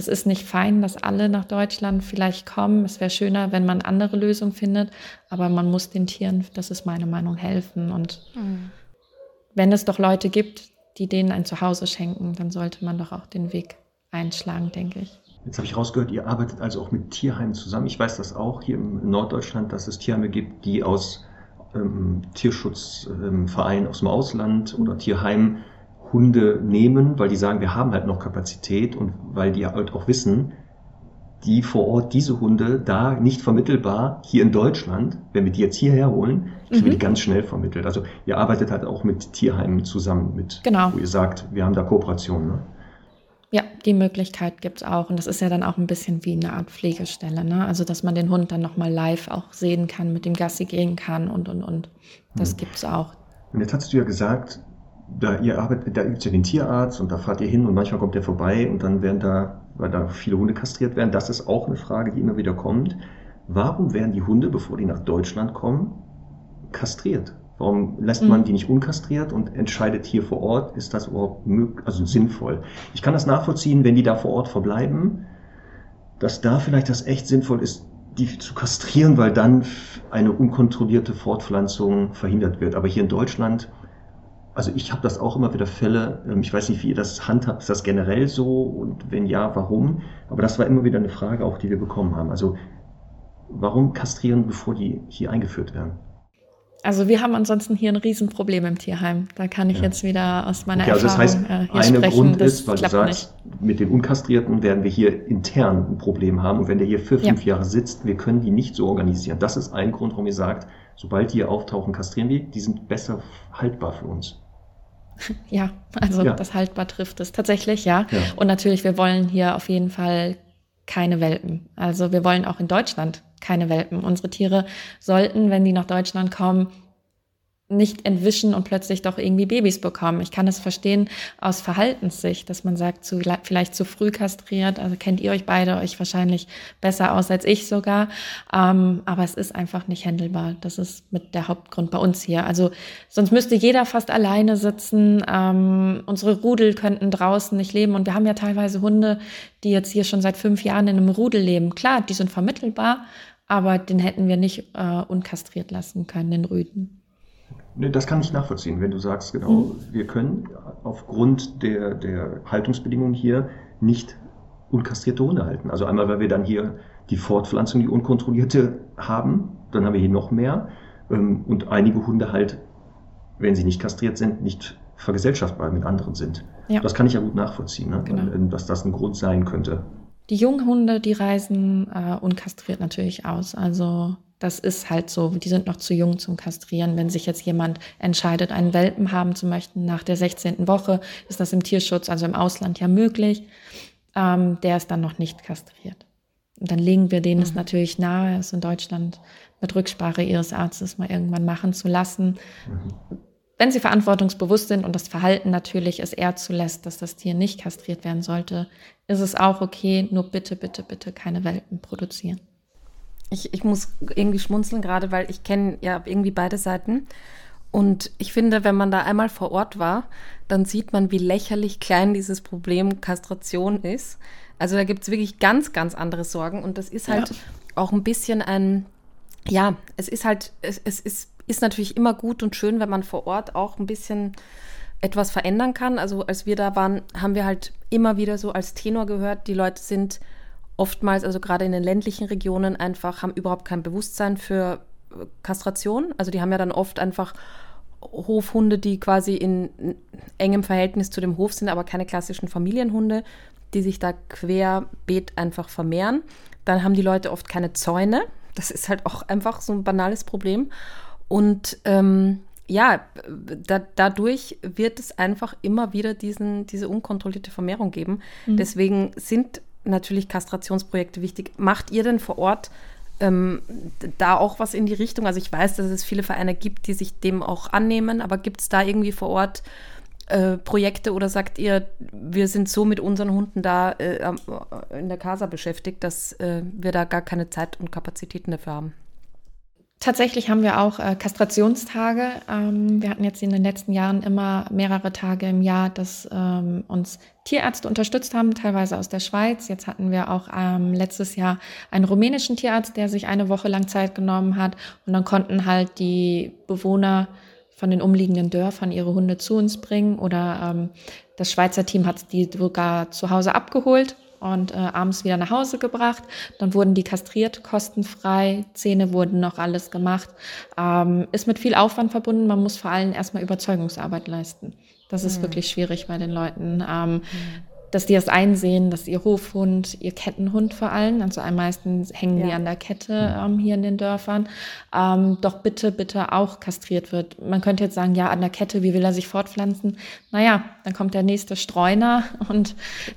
es ist nicht fein, dass alle nach Deutschland vielleicht kommen. Es wäre schöner, wenn man andere Lösungen findet, aber man muss den Tieren, das ist meine Meinung, helfen. Und mhm. wenn es doch Leute gibt, die denen ein Zuhause schenken, dann sollte man doch auch den Weg einschlagen, denke ich. Jetzt habe ich rausgehört, ihr arbeitet also auch mit Tierheimen zusammen. Ich weiß das auch hier im Norddeutschland, dass es Tierheime gibt, die aus ähm, Tierschutzvereinen ähm, aus dem Ausland oder Tierheimen Hunde nehmen, weil die sagen, wir haben halt noch Kapazität und weil die halt auch wissen, die vor Ort diese Hunde da nicht vermittelbar hier in Deutschland, wenn wir die jetzt hierher holen, kriegen mhm. wir die ganz schnell vermittelt. Also ihr arbeitet halt auch mit Tierheimen zusammen mit, genau. wo ihr sagt, wir haben da Kooperation. Ne? Ja, die Möglichkeit gibt es auch. Und das ist ja dann auch ein bisschen wie eine Art Pflegestelle. Ne? Also, dass man den Hund dann nochmal live auch sehen kann, mit dem Gassi gehen kann und, und, und. Das mhm. es auch. Und jetzt hast du ja gesagt, da ihr arbeitet, da gibt ja den Tierarzt und da fahrt ihr hin und manchmal kommt der vorbei und dann werden da, weil da viele Hunde kastriert werden. Das ist auch eine Frage, die immer wieder kommt. Warum werden die Hunde, bevor die nach Deutschland kommen, kastriert? Warum lässt man mhm. die nicht unkastriert und entscheidet hier vor Ort, ist das überhaupt möglich, also sinnvoll? Ich kann das nachvollziehen, wenn die da vor Ort verbleiben, dass da vielleicht das echt sinnvoll ist, die zu kastrieren, weil dann eine unkontrollierte Fortpflanzung verhindert wird. Aber hier in Deutschland also ich habe das auch immer wieder Fälle, ähm, ich weiß nicht, wie ihr das handhabt, ist das generell so und wenn ja, warum? Aber das war immer wieder eine Frage auch, die wir bekommen haben. Also warum kastrieren, bevor die hier eingeführt werden? Also wir haben ansonsten hier ein Riesenproblem im Tierheim. Da kann ich ja. jetzt wieder aus meiner okay, also Erfahrung das heißt, äh, hier eine sprechen. Grund das ist, weil du sagst, nicht. mit den Unkastrierten werden wir hier intern ein Problem haben. Und wenn der hier für fünf ja. Jahre sitzt, wir können die nicht so organisieren. Das ist ein Grund, warum ihr sagt, sobald die hier auftauchen, kastrieren wir. Die sind besser haltbar für uns. Ja, also ja. das haltbar trifft es tatsächlich, ja. ja. Und natürlich, wir wollen hier auf jeden Fall keine Welpen. Also wir wollen auch in Deutschland keine Welpen. Unsere Tiere sollten, wenn die nach Deutschland kommen, nicht entwischen und plötzlich doch irgendwie Babys bekommen. Ich kann es verstehen aus Verhaltenssicht, dass man sagt, zu, vielleicht zu früh kastriert. Also kennt ihr euch beide euch wahrscheinlich besser aus als ich sogar. Ähm, aber es ist einfach nicht händelbar. Das ist mit der Hauptgrund bei uns hier. Also sonst müsste jeder fast alleine sitzen. Ähm, unsere Rudel könnten draußen nicht leben. Und wir haben ja teilweise Hunde, die jetzt hier schon seit fünf Jahren in einem Rudel leben. Klar, die sind vermittelbar, aber den hätten wir nicht äh, unkastriert lassen können, den Rüden. Das kann ich nachvollziehen, wenn du sagst, genau, mhm. wir können aufgrund der, der Haltungsbedingungen hier nicht unkastrierte Hunde halten. Also einmal, weil wir dann hier die Fortpflanzung, die unkontrollierte haben, dann haben wir hier noch mehr. Ähm, und einige Hunde halt, wenn sie nicht kastriert sind, nicht vergesellschaftbar mit anderen sind. Ja. Das kann ich ja gut nachvollziehen, ne? genau. Ähm, dass das ein Grund sein könnte. Die jungen Hunde, die reisen äh, unkastriert natürlich aus. Also das ist halt so, die sind noch zu jung zum Kastrieren. Wenn sich jetzt jemand entscheidet, einen Welpen haben zu möchten nach der 16. Woche, ist das im Tierschutz, also im Ausland ja möglich. Ähm, der ist dann noch nicht kastriert. Und dann legen wir denen mhm. es natürlich nahe, es in Deutschland mit Rücksprache ihres Arztes mal irgendwann machen zu lassen. Mhm. Wenn sie verantwortungsbewusst sind und das Verhalten natürlich es eher zulässt, dass das Tier nicht kastriert werden sollte, ist es auch okay, nur bitte, bitte, bitte keine Welpen produzieren. Ich, ich muss irgendwie schmunzeln gerade, weil ich kenne ja irgendwie beide Seiten. Und ich finde, wenn man da einmal vor Ort war, dann sieht man, wie lächerlich klein dieses Problem Kastration ist. Also da gibt es wirklich ganz, ganz andere Sorgen. Und das ist halt ja. auch ein bisschen ein, ja, es ist halt, es, es ist, ist natürlich immer gut und schön, wenn man vor Ort auch ein bisschen etwas verändern kann. Also als wir da waren, haben wir halt immer wieder so als Tenor gehört, die Leute sind oftmals, also gerade in den ländlichen Regionen, einfach haben überhaupt kein Bewusstsein für äh, Kastration. Also die haben ja dann oft einfach Hofhunde, die quasi in engem Verhältnis zu dem Hof sind, aber keine klassischen Familienhunde, die sich da querbeet einfach vermehren. Dann haben die Leute oft keine Zäune. Das ist halt auch einfach so ein banales Problem. Und ähm, ja, da, dadurch wird es einfach immer wieder diesen, diese unkontrollierte Vermehrung geben. Mhm. Deswegen sind natürlich Kastrationsprojekte wichtig. Macht ihr denn vor Ort ähm, da auch was in die Richtung? Also ich weiß, dass es viele Vereine gibt, die sich dem auch annehmen, aber gibt es da irgendwie vor Ort äh, Projekte oder sagt ihr, wir sind so mit unseren Hunden da äh, in der Casa beschäftigt, dass äh, wir da gar keine Zeit und Kapazitäten dafür haben? Tatsächlich haben wir auch äh, Kastrationstage. Ähm, wir hatten jetzt in den letzten Jahren immer mehrere Tage im Jahr, dass ähm, uns Tierärzte unterstützt haben, teilweise aus der Schweiz. Jetzt hatten wir auch ähm, letztes Jahr einen rumänischen Tierarzt, der sich eine Woche lang Zeit genommen hat. Und dann konnten halt die Bewohner von den umliegenden Dörfern ihre Hunde zu uns bringen. Oder ähm, das Schweizer Team hat die sogar zu Hause abgeholt und äh, abends wieder nach Hause gebracht. Dann wurden die kastriert, kostenfrei, Zähne wurden noch alles gemacht. Ähm, ist mit viel Aufwand verbunden. Man muss vor allem erstmal Überzeugungsarbeit leisten. Das ist mhm. wirklich schwierig bei den Leuten. Ähm, mhm dass die das einsehen, dass ihr Hofhund, ihr Kettenhund vor allem, also am meisten hängen ja. die an der Kette ähm, hier in den Dörfern, ähm, doch bitte, bitte auch kastriert wird. Man könnte jetzt sagen, ja, an der Kette, wie will er sich fortpflanzen? Naja, dann kommt der nächste Streuner und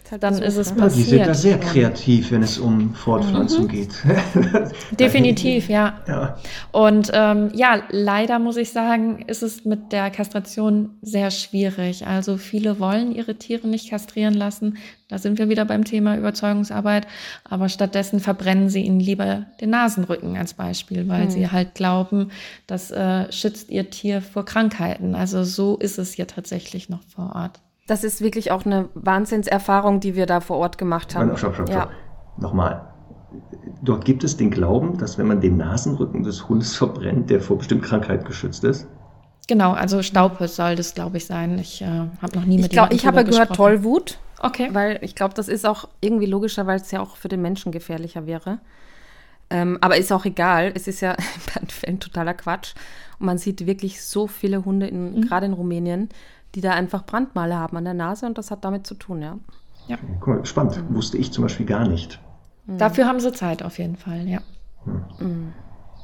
halt dann ist es ja, passiert. Die sind da sehr kreativ, wenn es um Fortpflanzung mhm. geht. Definitiv, ja. ja. Und ähm, ja, leider muss ich sagen, ist es mit der Kastration sehr schwierig. Also viele wollen ihre Tiere nicht kastrieren lassen lassen. Da sind wir wieder beim Thema Überzeugungsarbeit. Aber stattdessen verbrennen sie ihnen lieber den Nasenrücken als Beispiel, weil mhm. sie halt glauben, das äh, schützt ihr Tier vor Krankheiten. Also so ist es hier tatsächlich noch vor Ort. Das ist wirklich auch eine Wahnsinnserfahrung, die wir da vor Ort gemacht haben. Stopp, stopp, stopp. Ja. Nochmal. Dort gibt es den Glauben, dass wenn man den Nasenrücken des Hundes verbrennt, der vor bestimmten Krankheiten geschützt ist. Genau, also Staupe soll das, glaube ich, sein. Ich äh, habe noch nie mit Ich glaube, ich habe gehört Tollwut. Okay. Weil ich glaube, das ist auch irgendwie logischer, weil es ja auch für den Menschen gefährlicher wäre. Ähm, aber ist auch egal. Es ist ja ein totaler Quatsch. Und man sieht wirklich so viele Hunde, mhm. gerade in Rumänien, die da einfach Brandmale haben an der Nase und das hat damit zu tun, ja. ja. Cool, spannend. Mhm. Wusste ich zum Beispiel gar nicht. Mhm. Dafür haben sie Zeit auf jeden Fall, ja. Hm. Mhm.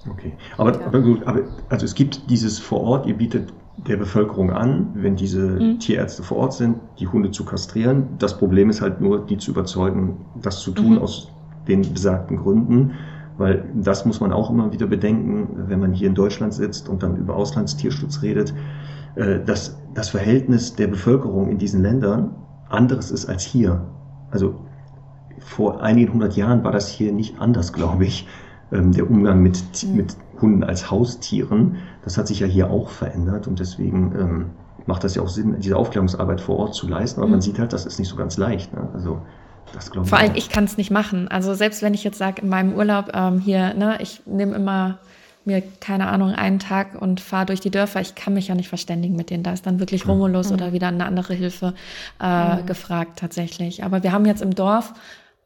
Okay. Aber, ja. aber gut, aber, also es gibt dieses vor Ort, ihr bietet der Bevölkerung an, wenn diese mhm. Tierärzte vor Ort sind, die Hunde zu kastrieren. Das Problem ist halt nur, die zu überzeugen, das zu tun mhm. aus den besagten Gründen. Weil das muss man auch immer wieder bedenken, wenn man hier in Deutschland sitzt und dann über Auslandstierschutz redet, äh, dass das Verhältnis der Bevölkerung in diesen Ländern anderes ist als hier. Also vor einigen hundert Jahren war das hier nicht anders, glaube ich. Ähm, der Umgang mit, mhm. mit Hunden als Haustieren, das hat sich ja hier auch verändert und deswegen ähm, macht das ja auch Sinn, diese Aufklärungsarbeit vor Ort zu leisten. Aber mhm. man sieht halt, das ist nicht so ganz leicht. Ne? Also das glaube ich. Vor allem, ich kann es nicht machen. Also selbst wenn ich jetzt sage, in meinem Urlaub ähm, hier, ne, ich nehme immer mir, keine Ahnung, einen Tag und fahre durch die Dörfer. Ich kann mich ja nicht verständigen mit denen. Da ist dann wirklich Romulus mhm. oder wieder eine andere Hilfe äh, mhm. gefragt tatsächlich. Aber wir haben jetzt im Dorf,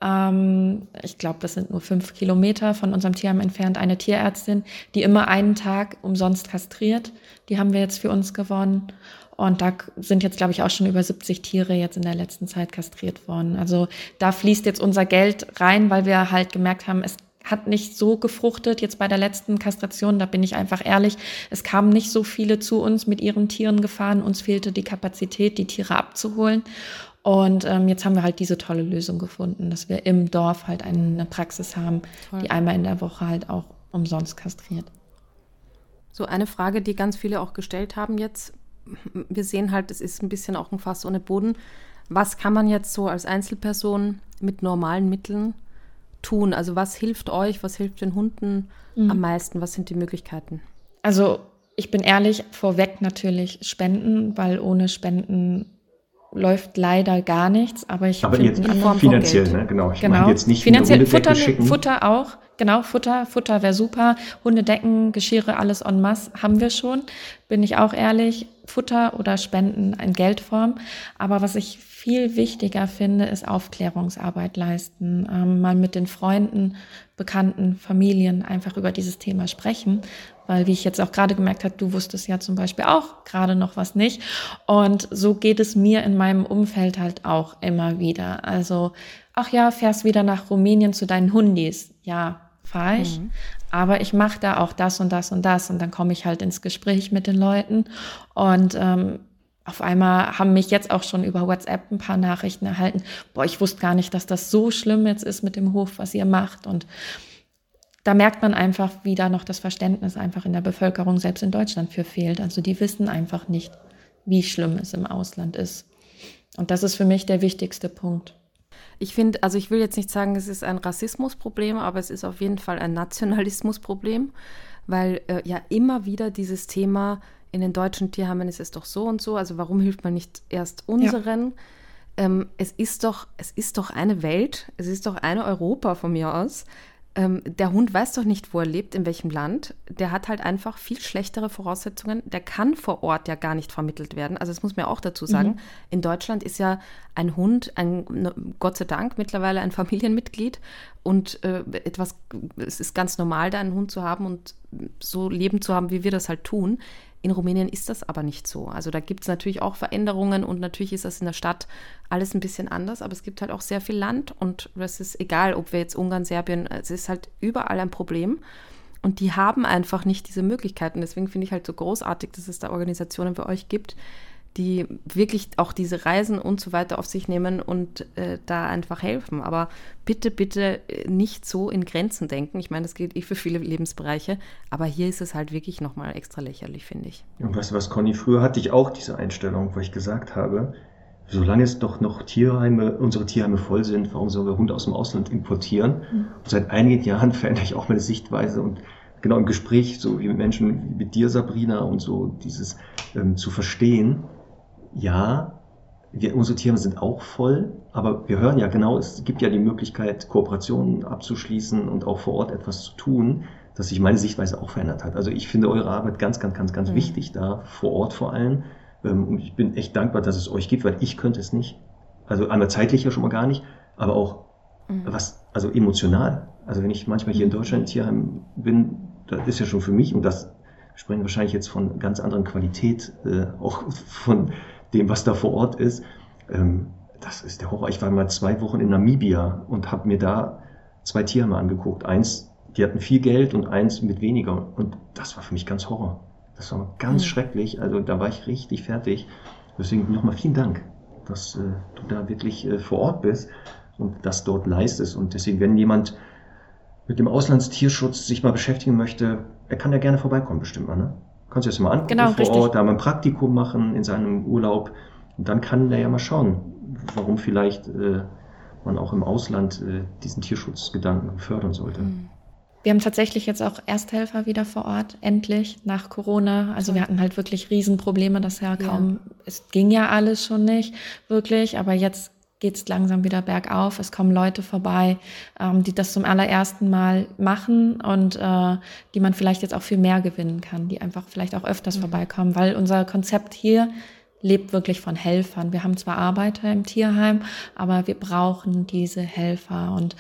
ähm, ich glaube, das sind nur fünf Kilometer von unserem Tierheim entfernt, eine Tierärztin, die immer einen Tag umsonst kastriert. Die haben wir jetzt für uns gewonnen. Und da sind jetzt, glaube ich, auch schon über 70 Tiere jetzt in der letzten Zeit kastriert worden. Also da fließt jetzt unser Geld rein, weil wir halt gemerkt haben, es hat nicht so gefruchtet. Jetzt bei der letzten Kastration, da bin ich einfach ehrlich, es kamen nicht so viele zu uns mit ihren Tieren gefahren. Uns fehlte die Kapazität, die Tiere abzuholen. Und ähm, jetzt haben wir halt diese tolle Lösung gefunden, dass wir im Dorf halt eine Praxis haben, Toll. die einmal in der Woche halt auch umsonst kastriert. So eine Frage, die ganz viele auch gestellt haben jetzt. Wir sehen halt, es ist ein bisschen auch ein Fass ohne Boden. Was kann man jetzt so als Einzelperson mit normalen Mitteln tun? Also was hilft euch, was hilft den Hunden mhm. am meisten? Was sind die Möglichkeiten? Also ich bin ehrlich, vorweg natürlich Spenden, weil ohne Spenden läuft leider gar nichts, aber ich aber jetzt in Form finanziell, ne? genau. Ich genau. meine jetzt nicht finanziell Futter, Futter auch, genau Futter, Futter wäre super. Hundedecken, Geschirre, alles en masse haben wir schon. Bin ich auch ehrlich, Futter oder Spenden in Geldform. Aber was ich viel wichtiger finde, ist Aufklärungsarbeit leisten, ähm, mal mit den Freunden, Bekannten, Familien einfach über dieses Thema sprechen, weil wie ich jetzt auch gerade gemerkt habe, du wusstest ja zum Beispiel auch gerade noch was nicht und so geht es mir in meinem Umfeld halt auch immer wieder. Also, ach ja, fährst wieder nach Rumänien zu deinen Hundis. Ja, fahre ich. Mhm. Aber ich mache da auch das und das und das und dann komme ich halt ins Gespräch mit den Leuten und ähm, auf einmal haben mich jetzt auch schon über WhatsApp ein paar Nachrichten erhalten. Boah, ich wusste gar nicht, dass das so schlimm jetzt ist mit dem Hof, was ihr macht. Und da merkt man einfach, wie da noch das Verständnis einfach in der Bevölkerung, selbst in Deutschland, für fehlt. Also die wissen einfach nicht, wie schlimm es im Ausland ist. Und das ist für mich der wichtigste Punkt. Ich finde, also ich will jetzt nicht sagen, es ist ein Rassismusproblem, aber es ist auf jeden Fall ein Nationalismusproblem, weil äh, ja immer wieder dieses Thema in den deutschen Tierheimen ist es doch so und so, also warum hilft man nicht erst unseren? Ja. Ähm, es, ist doch, es ist doch eine Welt, es ist doch eine Europa von mir aus. Ähm, der Hund weiß doch nicht, wo er lebt, in welchem Land. Der hat halt einfach viel schlechtere Voraussetzungen. Der kann vor Ort ja gar nicht vermittelt werden. Also das muss man auch dazu sagen. Mhm. In Deutschland ist ja ein Hund, ein, ne, Gott sei Dank mittlerweile ein Familienmitglied und äh, etwas, es ist ganz normal, da einen Hund zu haben und so leben zu haben, wie wir das halt tun. In Rumänien ist das aber nicht so. Also da gibt es natürlich auch Veränderungen und natürlich ist das in der Stadt alles ein bisschen anders, aber es gibt halt auch sehr viel Land und es ist egal, ob wir jetzt Ungarn, Serbien, es ist halt überall ein Problem. Und die haben einfach nicht diese Möglichkeiten. Deswegen finde ich halt so großartig, dass es da Organisationen für euch gibt, die wirklich auch diese Reisen und so weiter auf sich nehmen und äh, da einfach helfen. Aber bitte, bitte äh, nicht so in Grenzen denken. Ich meine, das gilt eh für viele Lebensbereiche, aber hier ist es halt wirklich nochmal extra lächerlich, finde ich. Und weißt du was, Conny, früher hatte ich auch diese Einstellung, wo ich gesagt habe, solange es doch noch Tierheime, unsere Tierheime voll sind, warum sollen wir Hunde aus dem Ausland importieren? Mhm. Und seit einigen Jahren verändere ich auch meine Sichtweise und genau im Gespräch, so wie mit Menschen wie mit dir, Sabrina, und so dieses ähm, zu verstehen, ja, wir, unsere Tiere sind auch voll, aber wir hören ja genau, es gibt ja die Möglichkeit, Kooperationen abzuschließen und auch vor Ort etwas zu tun, dass sich meine Sichtweise auch verändert hat. Also ich finde eure Arbeit ganz, ganz, ganz, ganz mhm. wichtig da, vor Ort vor allem. Ähm, und ich bin echt dankbar, dass es euch gibt, weil ich könnte es nicht. Also einmal zeitlich ja schon mal gar nicht, aber auch mhm. was, also emotional. Also wenn ich manchmal hier in mhm. Deutschland im Tierheim bin, das ist ja schon für mich, und das sprechen wahrscheinlich jetzt von ganz anderen Qualität, äh, auch von dem, was da vor Ort ist. Ähm, das ist der Horror. Ich war mal zwei Wochen in Namibia und habe mir da zwei Tiere mal angeguckt. Eins, die hatten viel Geld und eins mit weniger. Und das war für mich ganz Horror. Das war ganz mhm. schrecklich. Also da war ich richtig fertig. Deswegen nochmal vielen Dank, dass äh, du da wirklich äh, vor Ort bist und das dort leistest. Und deswegen, wenn jemand mit dem Auslandstierschutz sich mal beschäftigen möchte, er kann ja gerne vorbeikommen, bestimmt mal, ne? Kannst du das mal angucken genau, vor richtig. Ort, da mal ein Praktikum machen in seinem Urlaub. Und dann kann der ja mal schauen, warum vielleicht äh, man auch im Ausland äh, diesen Tierschutzgedanken fördern sollte. Mhm. Wir haben tatsächlich jetzt auch Ersthelfer wieder vor Ort, endlich, nach Corona. Also wir hatten halt wirklich Riesenprobleme, das ja kaum, ja. es ging ja alles schon nicht wirklich, aber jetzt geht es langsam wieder bergauf. Es kommen Leute vorbei, ähm, die das zum allerersten Mal machen und äh, die man vielleicht jetzt auch viel mehr gewinnen kann, die einfach vielleicht auch öfters mhm. vorbeikommen, weil unser Konzept hier lebt wirklich von Helfern. Wir haben zwar Arbeiter im Tierheim, aber wir brauchen diese Helfer und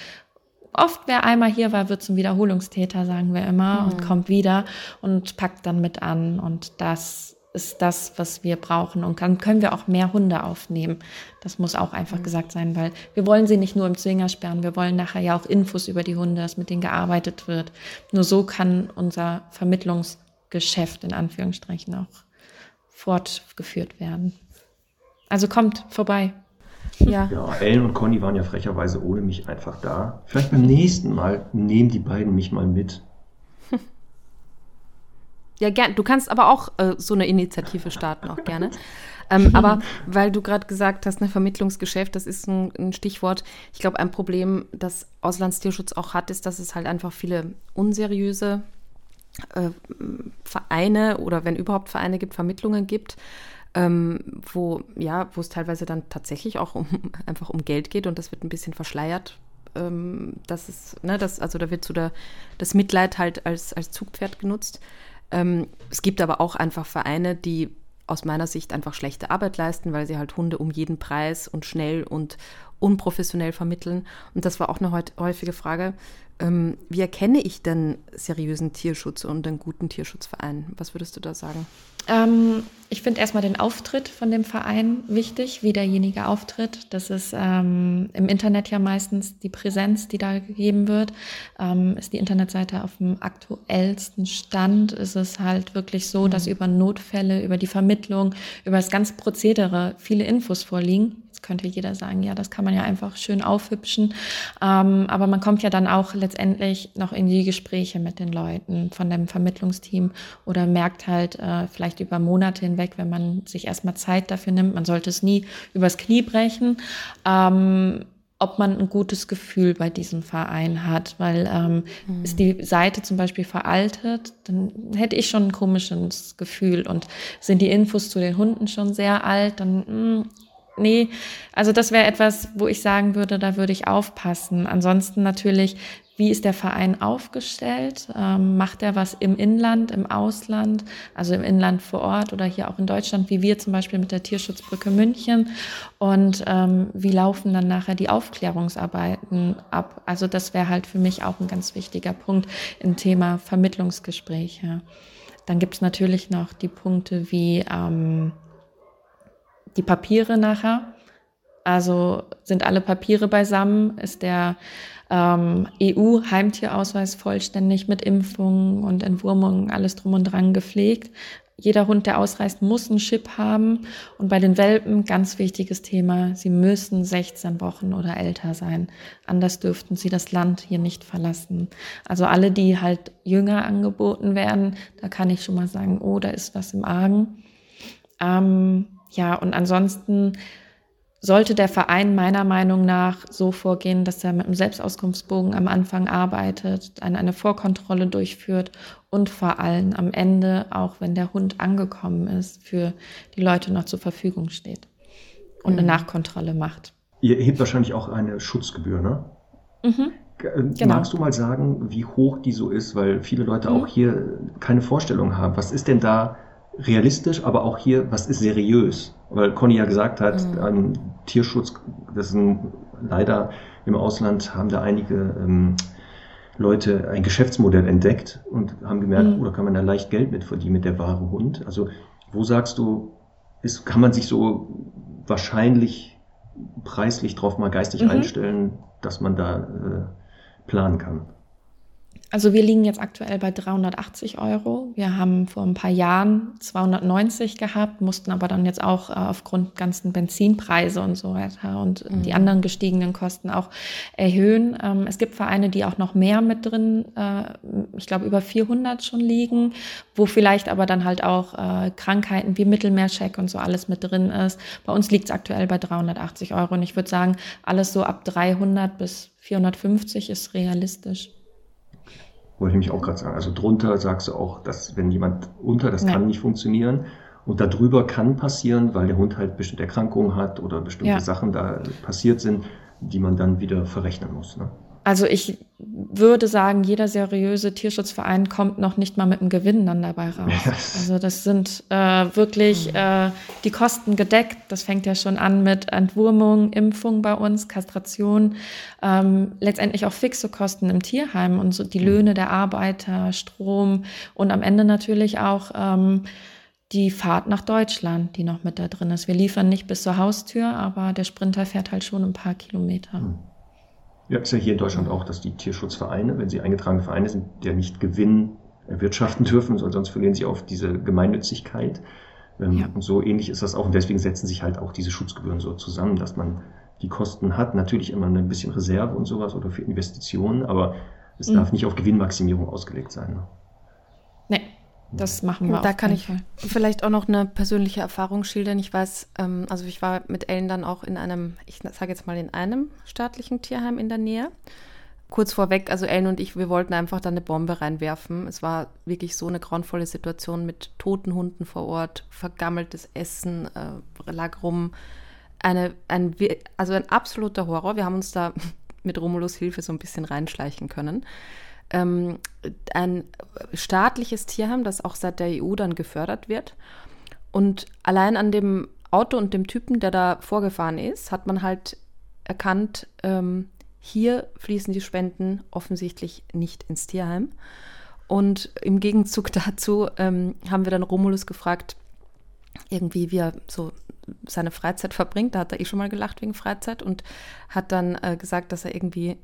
oft, wer einmal hier war, wird zum Wiederholungstäter, sagen wir immer, mhm. und kommt wieder und packt dann mit an. Und das ist das, was wir brauchen. Und dann können wir auch mehr Hunde aufnehmen. Das muss auch einfach mhm. gesagt sein, weil wir wollen sie nicht nur im Zwinger sperren, wir wollen nachher ja auch Infos über die Hunde, dass mit denen gearbeitet wird. Nur so kann unser Vermittlungsgeschäft in Anführungsstrichen auch fortgeführt werden. Also kommt vorbei. Ja. ja, Ellen und Conny waren ja frecherweise ohne mich einfach da. Vielleicht beim nächsten Mal nehmen die beiden mich mal mit. Ja, gern. Du kannst aber auch äh, so eine Initiative starten, auch gerne. Ähm, aber weil du gerade gesagt hast, ein ne, Vermittlungsgeschäft, das ist ein, ein Stichwort. Ich glaube, ein Problem, das Auslandstierschutz auch hat, ist, dass es halt einfach viele unseriöse äh, Vereine oder wenn überhaupt Vereine gibt, Vermittlungen gibt ähm, wo ja, wo es teilweise dann tatsächlich auch um einfach um Geld geht und das wird ein bisschen verschleiert. Ähm, das ist, ne, das, also da wird so der, das Mitleid halt als, als Zugpferd genutzt. Ähm, es gibt aber auch einfach Vereine, die aus meiner Sicht einfach schlechte Arbeit leisten, weil sie halt Hunde um jeden Preis und schnell und unprofessionell vermitteln. Und das war auch eine häufige Frage. Ähm, wie erkenne ich denn seriösen Tierschutz und einen guten Tierschutzverein? Was würdest du da sagen? Ähm, ich finde erstmal den Auftritt von dem Verein wichtig, wie derjenige auftritt. Das ist ähm, im Internet ja meistens die Präsenz, die da gegeben wird. Ähm, ist die Internetseite auf dem aktuellsten Stand? Ist es halt wirklich so, dass mhm. über Notfälle, über die Vermittlung, über das ganze Prozedere viele Infos vorliegen? Könnte jeder sagen, ja, das kann man ja einfach schön aufhübschen. Ähm, aber man kommt ja dann auch letztendlich noch in die Gespräche mit den Leuten von dem Vermittlungsteam oder merkt halt äh, vielleicht über Monate hinweg, wenn man sich erstmal Zeit dafür nimmt, man sollte es nie übers Knie brechen. Ähm, ob man ein gutes Gefühl bei diesem Verein hat, weil ähm, mhm. ist die Seite zum Beispiel veraltet, dann hätte ich schon ein komisches Gefühl und sind die Infos zu den Hunden schon sehr alt, dann mh, hm, nee, also das wäre etwas, wo ich sagen würde, da würde ich aufpassen. Ansonsten natürlich, wie ist der Verein aufgestellt? Ähm, macht er was im Inland, im Ausland, also im Inland vor Ort oder hier auch in Deutschland, wie wir zum Beispiel mit der Tierschutzbrücke München? Und ähm, wie laufen dann nachher die Aufklärungsarbeiten ab? Also das wäre halt für mich auch ein ganz wichtiger Punkt im Thema Vermittlungsgespräche. Dann gibt es natürlich noch die Punkte wie ähm, die Papiere nachher. Also sind alle Papiere beisammen? Ist der ähm, EU-Heimtierausweis vollständig mit Impfungen und Entwurmungen, alles drum und dran gepflegt? Jeder Hund, der ausreist, muss einen Chip haben. Und bei den Welpen, ganz wichtiges Thema, sie müssen 16 Wochen oder älter sein. Anders dürften sie das Land hier nicht verlassen. Also alle, die halt jünger angeboten werden, da kann ich schon mal sagen, oh, da ist was im Argen. Ähm, ja, und ansonsten sollte der Verein meiner Meinung nach so vorgehen, dass er mit einem Selbstauskunftsbogen am Anfang arbeitet, eine Vorkontrolle durchführt und vor allem am Ende, auch wenn der Hund angekommen ist, für die Leute noch zur Verfügung steht und eine mhm. Nachkontrolle macht. Ihr hebt wahrscheinlich auch eine Schutzgebühr, ne? Mhm. Äh, genau. Magst du mal sagen, wie hoch die so ist, weil viele Leute mhm. auch hier keine Vorstellung haben. Was ist denn da realistisch, aber auch hier, was ist seriös? Weil Conny ja gesagt hat, mhm. ein Tierschutz, das ein, leider im Ausland haben da einige ähm, Leute ein Geschäftsmodell entdeckt und haben gemerkt, mhm. oder oh, kann man da leicht Geld mit verdienen mit der wahre Hund? Also wo sagst du, ist, kann man sich so wahrscheinlich preislich drauf mal geistig mhm. einstellen, dass man da äh, planen kann? Also wir liegen jetzt aktuell bei 380 Euro. Wir haben vor ein paar Jahren 290 gehabt, mussten aber dann jetzt auch äh, aufgrund ganzen Benzinpreise und so weiter und mhm. die anderen gestiegenen Kosten auch erhöhen. Ähm, es gibt Vereine, die auch noch mehr mit drin, äh, ich glaube über 400 schon liegen, wo vielleicht aber dann halt auch äh, Krankheiten wie Mittelmeercheck und so alles mit drin ist. Bei uns liegt es aktuell bei 380 Euro und ich würde sagen, alles so ab 300 bis 450 ist realistisch. Wollte ich mich auch gerade sagen. Also drunter sagst du auch, dass wenn jemand unter, das ja. kann nicht funktionieren. Und darüber kann passieren, weil der Hund halt bestimmte Erkrankungen hat oder bestimmte ja. Sachen da passiert sind, die man dann wieder verrechnen muss. Ne? Also ich würde sagen, jeder seriöse Tierschutzverein kommt noch nicht mal mit einem Gewinn dann dabei raus. Yes. Also das sind äh, wirklich mhm. äh, die Kosten gedeckt. Das fängt ja schon an mit Entwurmung, Impfung bei uns, Kastration, ähm, letztendlich auch fixe Kosten im Tierheim und so die mhm. Löhne der Arbeiter, Strom und am Ende natürlich auch ähm, die Fahrt nach Deutschland, die noch mit da drin ist. Wir liefern nicht bis zur Haustür, aber der Sprinter fährt halt schon ein paar Kilometer. Mhm. Ja, ist ja hier in Deutschland auch, dass die Tierschutzvereine, wenn sie eingetragene Vereine sind, der nicht Gewinn erwirtschaften dürfen, sonst verlieren sie auf diese Gemeinnützigkeit. Ähm, ja. Und so ähnlich ist das auch. Und deswegen setzen sich halt auch diese Schutzgebühren so zusammen, dass man die Kosten hat. Natürlich immer ein bisschen Reserve und sowas oder für Investitionen, aber es mhm. darf nicht auf Gewinnmaximierung ausgelegt sein. Das machen wir. Da kann ich Fall. vielleicht auch noch eine persönliche Erfahrung schildern. Ich weiß, ähm, also ich war mit Ellen dann auch in einem, ich sage jetzt mal in einem staatlichen Tierheim in der Nähe. Kurz vorweg, also Ellen und ich, wir wollten einfach da eine Bombe reinwerfen. Es war wirklich so eine grauenvolle Situation mit toten Hunden vor Ort, vergammeltes Essen äh, lag rum. Eine, ein, also ein absoluter Horror. Wir haben uns da mit Romulus Hilfe so ein bisschen reinschleichen können ähm, ein staatliches Tierheim, das auch seit der EU dann gefördert wird. Und allein an dem Auto und dem Typen, der da vorgefahren ist, hat man halt erkannt, ähm, hier fließen die Spenden offensichtlich nicht ins Tierheim. Und im Gegenzug dazu ähm, haben wir dann Romulus gefragt, irgendwie, wie er so seine Freizeit verbringt. Da hat er eh schon mal gelacht wegen Freizeit und hat dann äh, gesagt, dass er irgendwie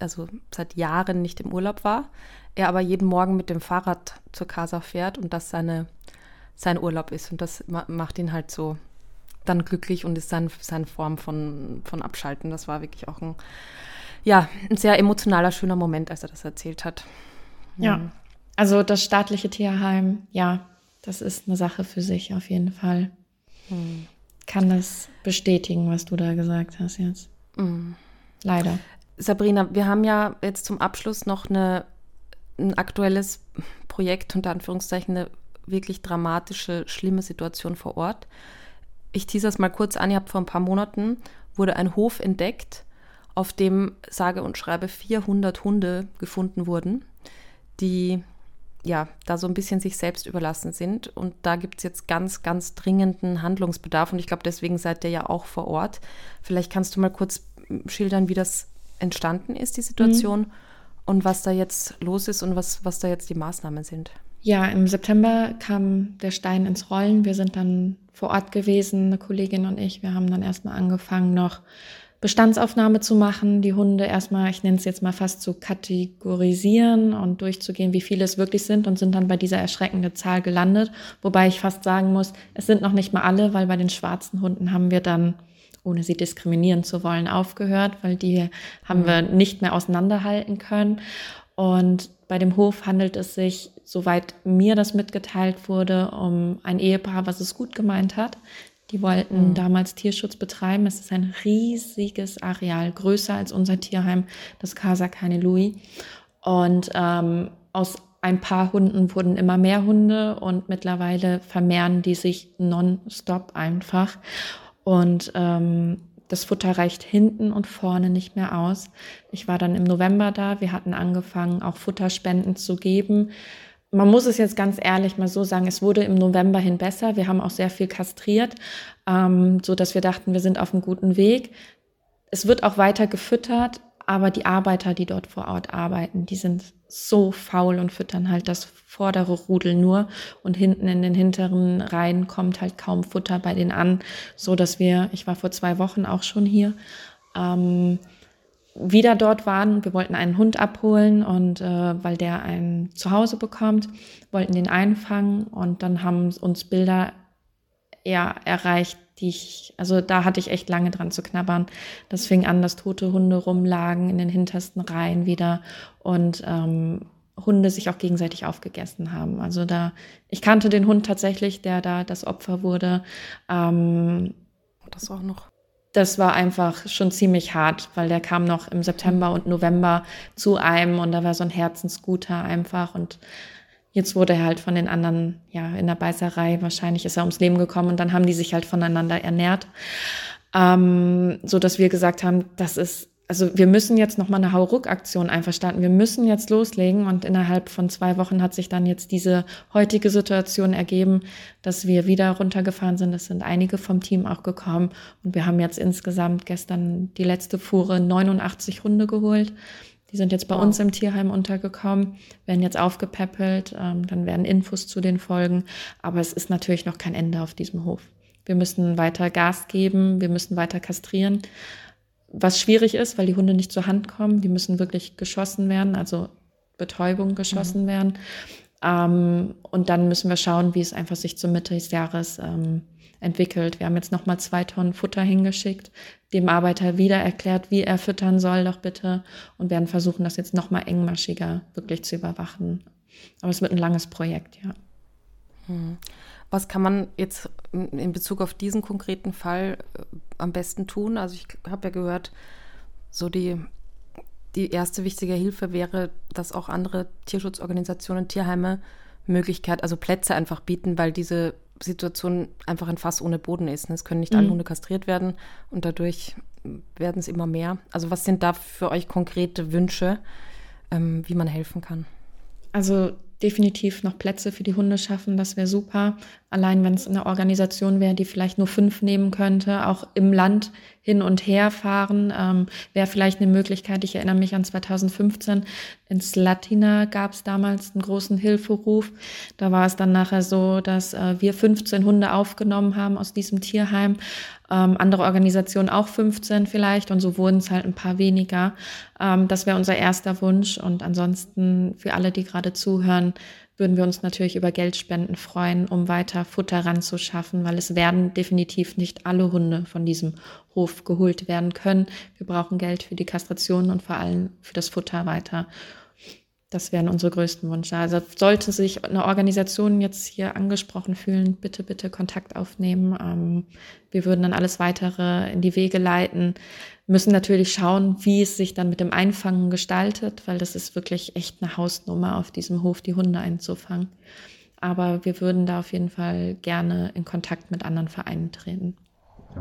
also seit Jahren nicht im Urlaub war. Er aber jeden Morgen mit dem Fahrrad zur Casa fährt und das seine, sein Urlaub ist. Und das ma macht ihn halt so dann glücklich und ist sein, seine Form von, von Abschalten. Das war wirklich auch ein, ja, ein sehr emotionaler, schöner Moment, als er das erzählt hat. Ja, ja. also das staatliche Tierheim, ja, das ist eine Sache für sich auf jeden Fall. Hm. Kann das bestätigen, was du da gesagt hast jetzt. Hm. Leider. Sabrina, wir haben ja jetzt zum Abschluss noch eine, ein aktuelles Projekt, unter Anführungszeichen, eine wirklich dramatische, schlimme Situation vor Ort. Ich tease das mal kurz an. Ihr habt vor ein paar Monaten wurde ein Hof entdeckt, auf dem sage und schreibe 400 Hunde gefunden wurden, die ja, da so ein bisschen sich selbst überlassen sind. Und da gibt es jetzt ganz, ganz dringenden Handlungsbedarf. Und ich glaube, deswegen seid ihr ja auch vor Ort. Vielleicht kannst du mal kurz schildern, wie das entstanden ist, die Situation, mhm. und was da jetzt los ist und was, was da jetzt die Maßnahmen sind. Ja, im September kam der Stein ins Rollen. Wir sind dann vor Ort gewesen, eine Kollegin und ich. Wir haben dann erstmal angefangen, noch Bestandsaufnahme zu machen, die Hunde erstmal, ich nenne es jetzt mal fast zu kategorisieren und durchzugehen, wie viele es wirklich sind und sind dann bei dieser erschreckenden Zahl gelandet. Wobei ich fast sagen muss, es sind noch nicht mal alle, weil bei den schwarzen Hunden haben wir dann, ohne sie diskriminieren zu wollen, aufgehört, weil die haben mhm. wir nicht mehr auseinanderhalten können. Und bei dem Hof handelt es sich, soweit mir das mitgeteilt wurde, um ein Ehepaar, was es gut gemeint hat. Die wollten mhm. damals Tierschutz betreiben. Es ist ein riesiges Areal, größer als unser Tierheim, das Casa Cane Louis. Und ähm, aus ein paar Hunden wurden immer mehr Hunde und mittlerweile vermehren die sich nonstop einfach. Und ähm, das Futter reicht hinten und vorne nicht mehr aus. Ich war dann im November da. Wir hatten angefangen, auch Futterspenden zu geben man muss es jetzt ganz ehrlich mal so sagen, es wurde im November hin besser. Wir haben auch sehr viel kastriert, ähm, so dass wir dachten, wir sind auf einem guten Weg. Es wird auch weiter gefüttert, aber die Arbeiter, die dort vor Ort arbeiten, die sind so faul und füttern halt das vordere Rudel nur und hinten in den hinteren Reihen kommt halt kaum Futter bei denen an, so dass wir, ich war vor zwei Wochen auch schon hier, ähm, wieder dort waren. Wir wollten einen Hund abholen und äh, weil der ein Zuhause bekommt, wollten den einfangen und dann haben uns Bilder ja erreicht, die ich, also da hatte ich echt lange dran zu knabbern. Das fing an, dass tote Hunde rumlagen in den hintersten Reihen wieder und ähm, Hunde sich auch gegenseitig aufgegessen haben. Also da, ich kannte den Hund tatsächlich, der da das Opfer wurde. Ähm, das auch noch das war einfach schon ziemlich hart, weil der kam noch im September und November zu einem und da war so ein Herzensguter einfach und jetzt wurde er halt von den anderen, ja, in der Beißerei, wahrscheinlich ist er ums Leben gekommen und dann haben die sich halt voneinander ernährt, ähm, so dass wir gesagt haben, das ist also wir müssen jetzt noch mal eine Hauruck-Aktion einverstanden. Wir müssen jetzt loslegen und innerhalb von zwei Wochen hat sich dann jetzt diese heutige Situation ergeben, dass wir wieder runtergefahren sind. Es sind einige vom Team auch gekommen und wir haben jetzt insgesamt gestern die letzte Fuhre 89 Hunde geholt. Die sind jetzt bei wow. uns im Tierheim untergekommen, werden jetzt aufgepäppelt, ähm, dann werden Infos zu den Folgen. Aber es ist natürlich noch kein Ende auf diesem Hof. Wir müssen weiter Gas geben, wir müssen weiter kastrieren was schwierig ist, weil die Hunde nicht zur Hand kommen. Die müssen wirklich geschossen werden, also Betäubung geschossen mhm. werden. Ähm, und dann müssen wir schauen, wie es einfach sich zur Mitte des Jahres ähm, entwickelt. Wir haben jetzt nochmal zwei Tonnen Futter hingeschickt, dem Arbeiter wieder erklärt, wie er füttern soll, doch bitte, und werden versuchen, das jetzt nochmal engmaschiger wirklich zu überwachen. Aber es wird ein langes Projekt, ja. Mhm. Was kann man jetzt in Bezug auf diesen konkreten Fall äh, am besten tun? Also ich habe ja gehört, so die, die erste wichtige Hilfe wäre, dass auch andere Tierschutzorganisationen, Tierheime Möglichkeit, also Plätze einfach bieten, weil diese Situation einfach ein Fass ohne Boden ist. Es können nicht mhm. alle Hunde kastriert werden und dadurch werden es immer mehr. Also was sind da für euch konkrete Wünsche, ähm, wie man helfen kann? Also definitiv noch Plätze für die Hunde schaffen, das wäre super. Allein wenn es eine Organisation wäre, die vielleicht nur fünf nehmen könnte, auch im Land hin und her fahren, ähm, wäre vielleicht eine Möglichkeit. Ich erinnere mich an 2015. In Slatina gab es damals einen großen Hilferuf. Da war es dann nachher so, dass äh, wir 15 Hunde aufgenommen haben aus diesem Tierheim. Ähm, andere Organisationen auch 15 vielleicht und so wurden es halt ein paar weniger. Ähm, das wäre unser erster Wunsch und ansonsten für alle, die gerade zuhören, würden wir uns natürlich über Geldspenden freuen, um weiter Futter ranzuschaffen, weil es werden definitiv nicht alle Hunde von diesem Hof geholt werden können. Wir brauchen Geld für die Kastration und vor allem für das Futter weiter. Das wären unsere größten Wünsche. Also sollte sich eine Organisation jetzt hier angesprochen fühlen, bitte, bitte Kontakt aufnehmen. Ähm, wir würden dann alles weitere in die Wege leiten. Müssen natürlich schauen, wie es sich dann mit dem Einfangen gestaltet, weil das ist wirklich echt eine Hausnummer auf diesem Hof, die Hunde einzufangen. Aber wir würden da auf jeden Fall gerne in Kontakt mit anderen Vereinen treten.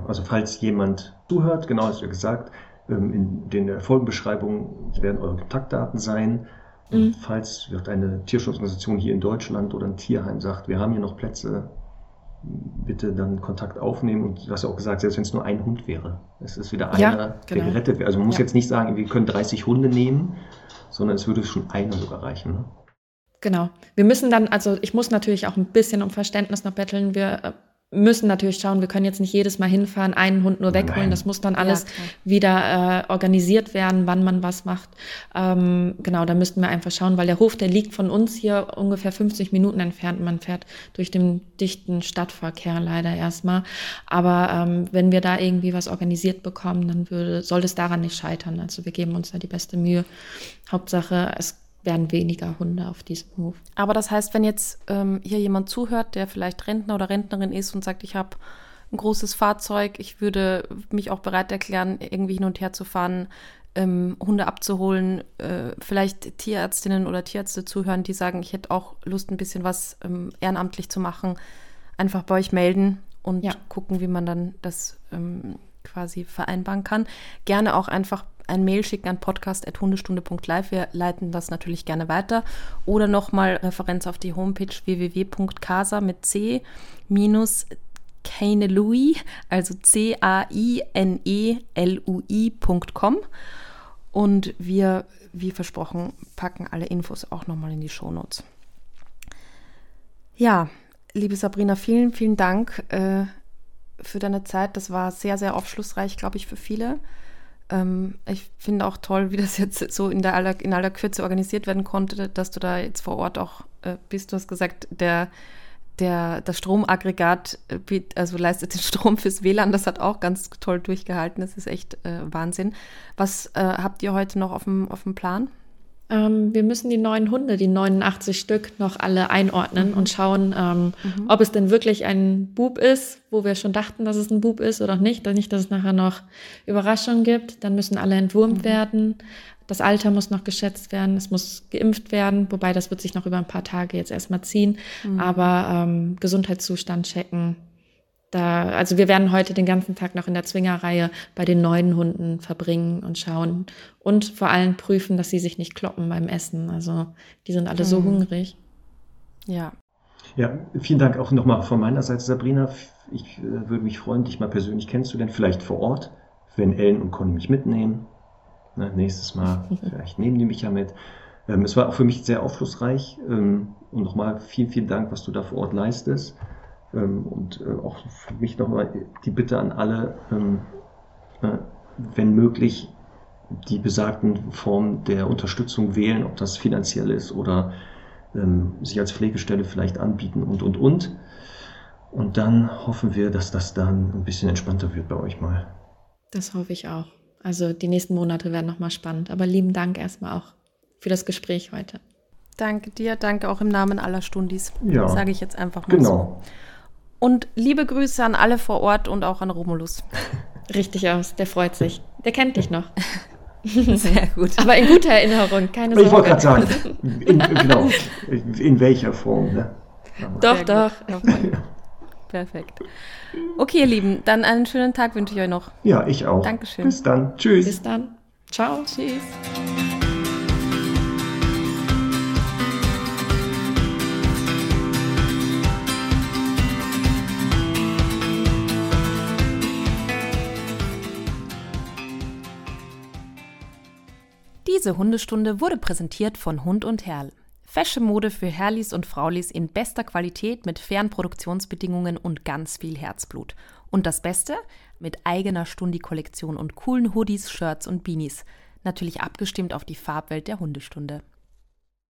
Also falls jemand zuhört, genau hast du gesagt, ähm, in den Folgenbeschreibungen werden eure Kontaktdaten sein. Mhm. Falls wird eine Tierschutzorganisation hier in Deutschland oder ein Tierheim sagt, wir haben hier noch Plätze, bitte dann Kontakt aufnehmen. Und du hast ja auch gesagt, selbst wenn es nur ein Hund wäre, es ist wieder einer, ja, genau. der gerettet wird. Also man muss ja. jetzt nicht sagen, wir können 30 Hunde nehmen, sondern es würde schon einer sogar reichen. Ne? Genau. Wir müssen dann, also ich muss natürlich auch ein bisschen um Verständnis noch betteln. Wir äh, müssen natürlich schauen, wir können jetzt nicht jedes Mal hinfahren, einen Hund nur wegholen. Nein. Das muss dann alles ja, wieder äh, organisiert werden, wann man was macht. Ähm, genau, da müssten wir einfach schauen, weil der Hof, der liegt von uns hier ungefähr 50 Minuten entfernt. Man fährt durch den dichten Stadtverkehr leider erstmal. Aber ähm, wenn wir da irgendwie was organisiert bekommen, dann würde, soll es daran nicht scheitern. Also wir geben uns da die beste Mühe. Hauptsache, es werden weniger Hunde auf diesem Hof. Aber das heißt, wenn jetzt ähm, hier jemand zuhört, der vielleicht Rentner oder Rentnerin ist und sagt, ich habe ein großes Fahrzeug, ich würde mich auch bereit erklären, irgendwie hin und her zu fahren, ähm, Hunde abzuholen, äh, vielleicht Tierärztinnen oder Tierärzte zuhören, die sagen, ich hätte auch Lust, ein bisschen was ähm, ehrenamtlich zu machen, einfach bei euch melden und ja. gucken, wie man dann das ähm, quasi vereinbaren kann. Gerne auch einfach ein Mail schicken an podcast.hundestunde.live. Wir leiten das natürlich gerne weiter. Oder nochmal Referenz auf die Homepage www.casa mit C minus Kainelui, also C-A-I-N-E-L-U-I.com. Und wir, wie versprochen, packen alle Infos auch nochmal in die Shownotes. Ja, liebe Sabrina, vielen, vielen Dank äh, für deine Zeit. Das war sehr, sehr aufschlussreich, glaube ich, für viele. Ähm, ich finde auch toll, wie das jetzt so in, der aller, in aller Kürze organisiert werden konnte, dass du da jetzt vor Ort auch äh, bist. Du hast gesagt, der, der, das Stromaggregat äh, also leistet den Strom fürs WLAN. Das hat auch ganz toll durchgehalten. Das ist echt äh, Wahnsinn. Was äh, habt ihr heute noch auf dem, auf dem Plan? Ähm, wir müssen die neuen Hunde, die 89 Stück, noch alle einordnen mhm. und schauen, ähm, mhm. ob es denn wirklich ein Bub ist, wo wir schon dachten, dass es ein Bub ist oder nicht. Nicht, dass es nachher noch Überraschungen gibt. Dann müssen alle entwurmt mhm. werden. Das Alter muss noch geschätzt werden. Es muss geimpft werden, wobei das wird sich noch über ein paar Tage jetzt erstmal ziehen. Mhm. Aber ähm, Gesundheitszustand checken, da, also wir werden heute den ganzen Tag noch in der Zwingerreihe bei den neuen Hunden verbringen und schauen und vor allem prüfen, dass sie sich nicht kloppen beim Essen. Also die sind alle mhm. so hungrig. Ja. Ja, vielen Dank auch nochmal von meiner Seite, Sabrina. Ich äh, würde mich freuen, dich mal persönlich kennenzulernen, vielleicht vor Ort, wenn Ellen und Conny mich mitnehmen. Na, nächstes Mal, vielleicht nehmen die mich ja mit. Ähm, es war auch für mich sehr aufschlussreich. Ähm, und nochmal vielen, vielen Dank, was du da vor Ort leistest. Ähm, und äh, auch für mich nochmal die Bitte an alle, ähm, äh, wenn möglich, die besagten Formen der Unterstützung wählen, ob das finanziell ist oder ähm, sich als Pflegestelle vielleicht anbieten und, und, und. Und dann hoffen wir, dass das dann ein bisschen entspannter wird bei euch mal. Das hoffe ich auch. Also die nächsten Monate werden nochmal spannend. Aber lieben Dank erstmal auch für das Gespräch heute. Danke dir, danke auch im Namen aller Stundis. Ja, sage ich jetzt einfach mal genau. so. Und liebe Grüße an alle vor Ort und auch an Romulus. Richtig aus, der freut sich. Der kennt dich noch. Sehr gut. Aber in guter Erinnerung, keine Sorge. Ich wollte gerade sagen, in, genau, in welcher Form. Ne? Doch, doch. Perfekt. Okay, ihr Lieben, dann einen schönen Tag wünsche ich euch noch. Ja, ich auch. Dankeschön. Bis dann. Tschüss. Bis dann. Ciao. Tschüss. Diese Hundestunde wurde präsentiert von Hund und Herrl. Fashion-Mode für Herrlis und Fraulis in bester Qualität mit fairen Produktionsbedingungen und ganz viel Herzblut. Und das Beste? Mit eigener Stundi-Kollektion und coolen Hoodies, Shirts und Beanies. Natürlich abgestimmt auf die Farbwelt der Hundestunde.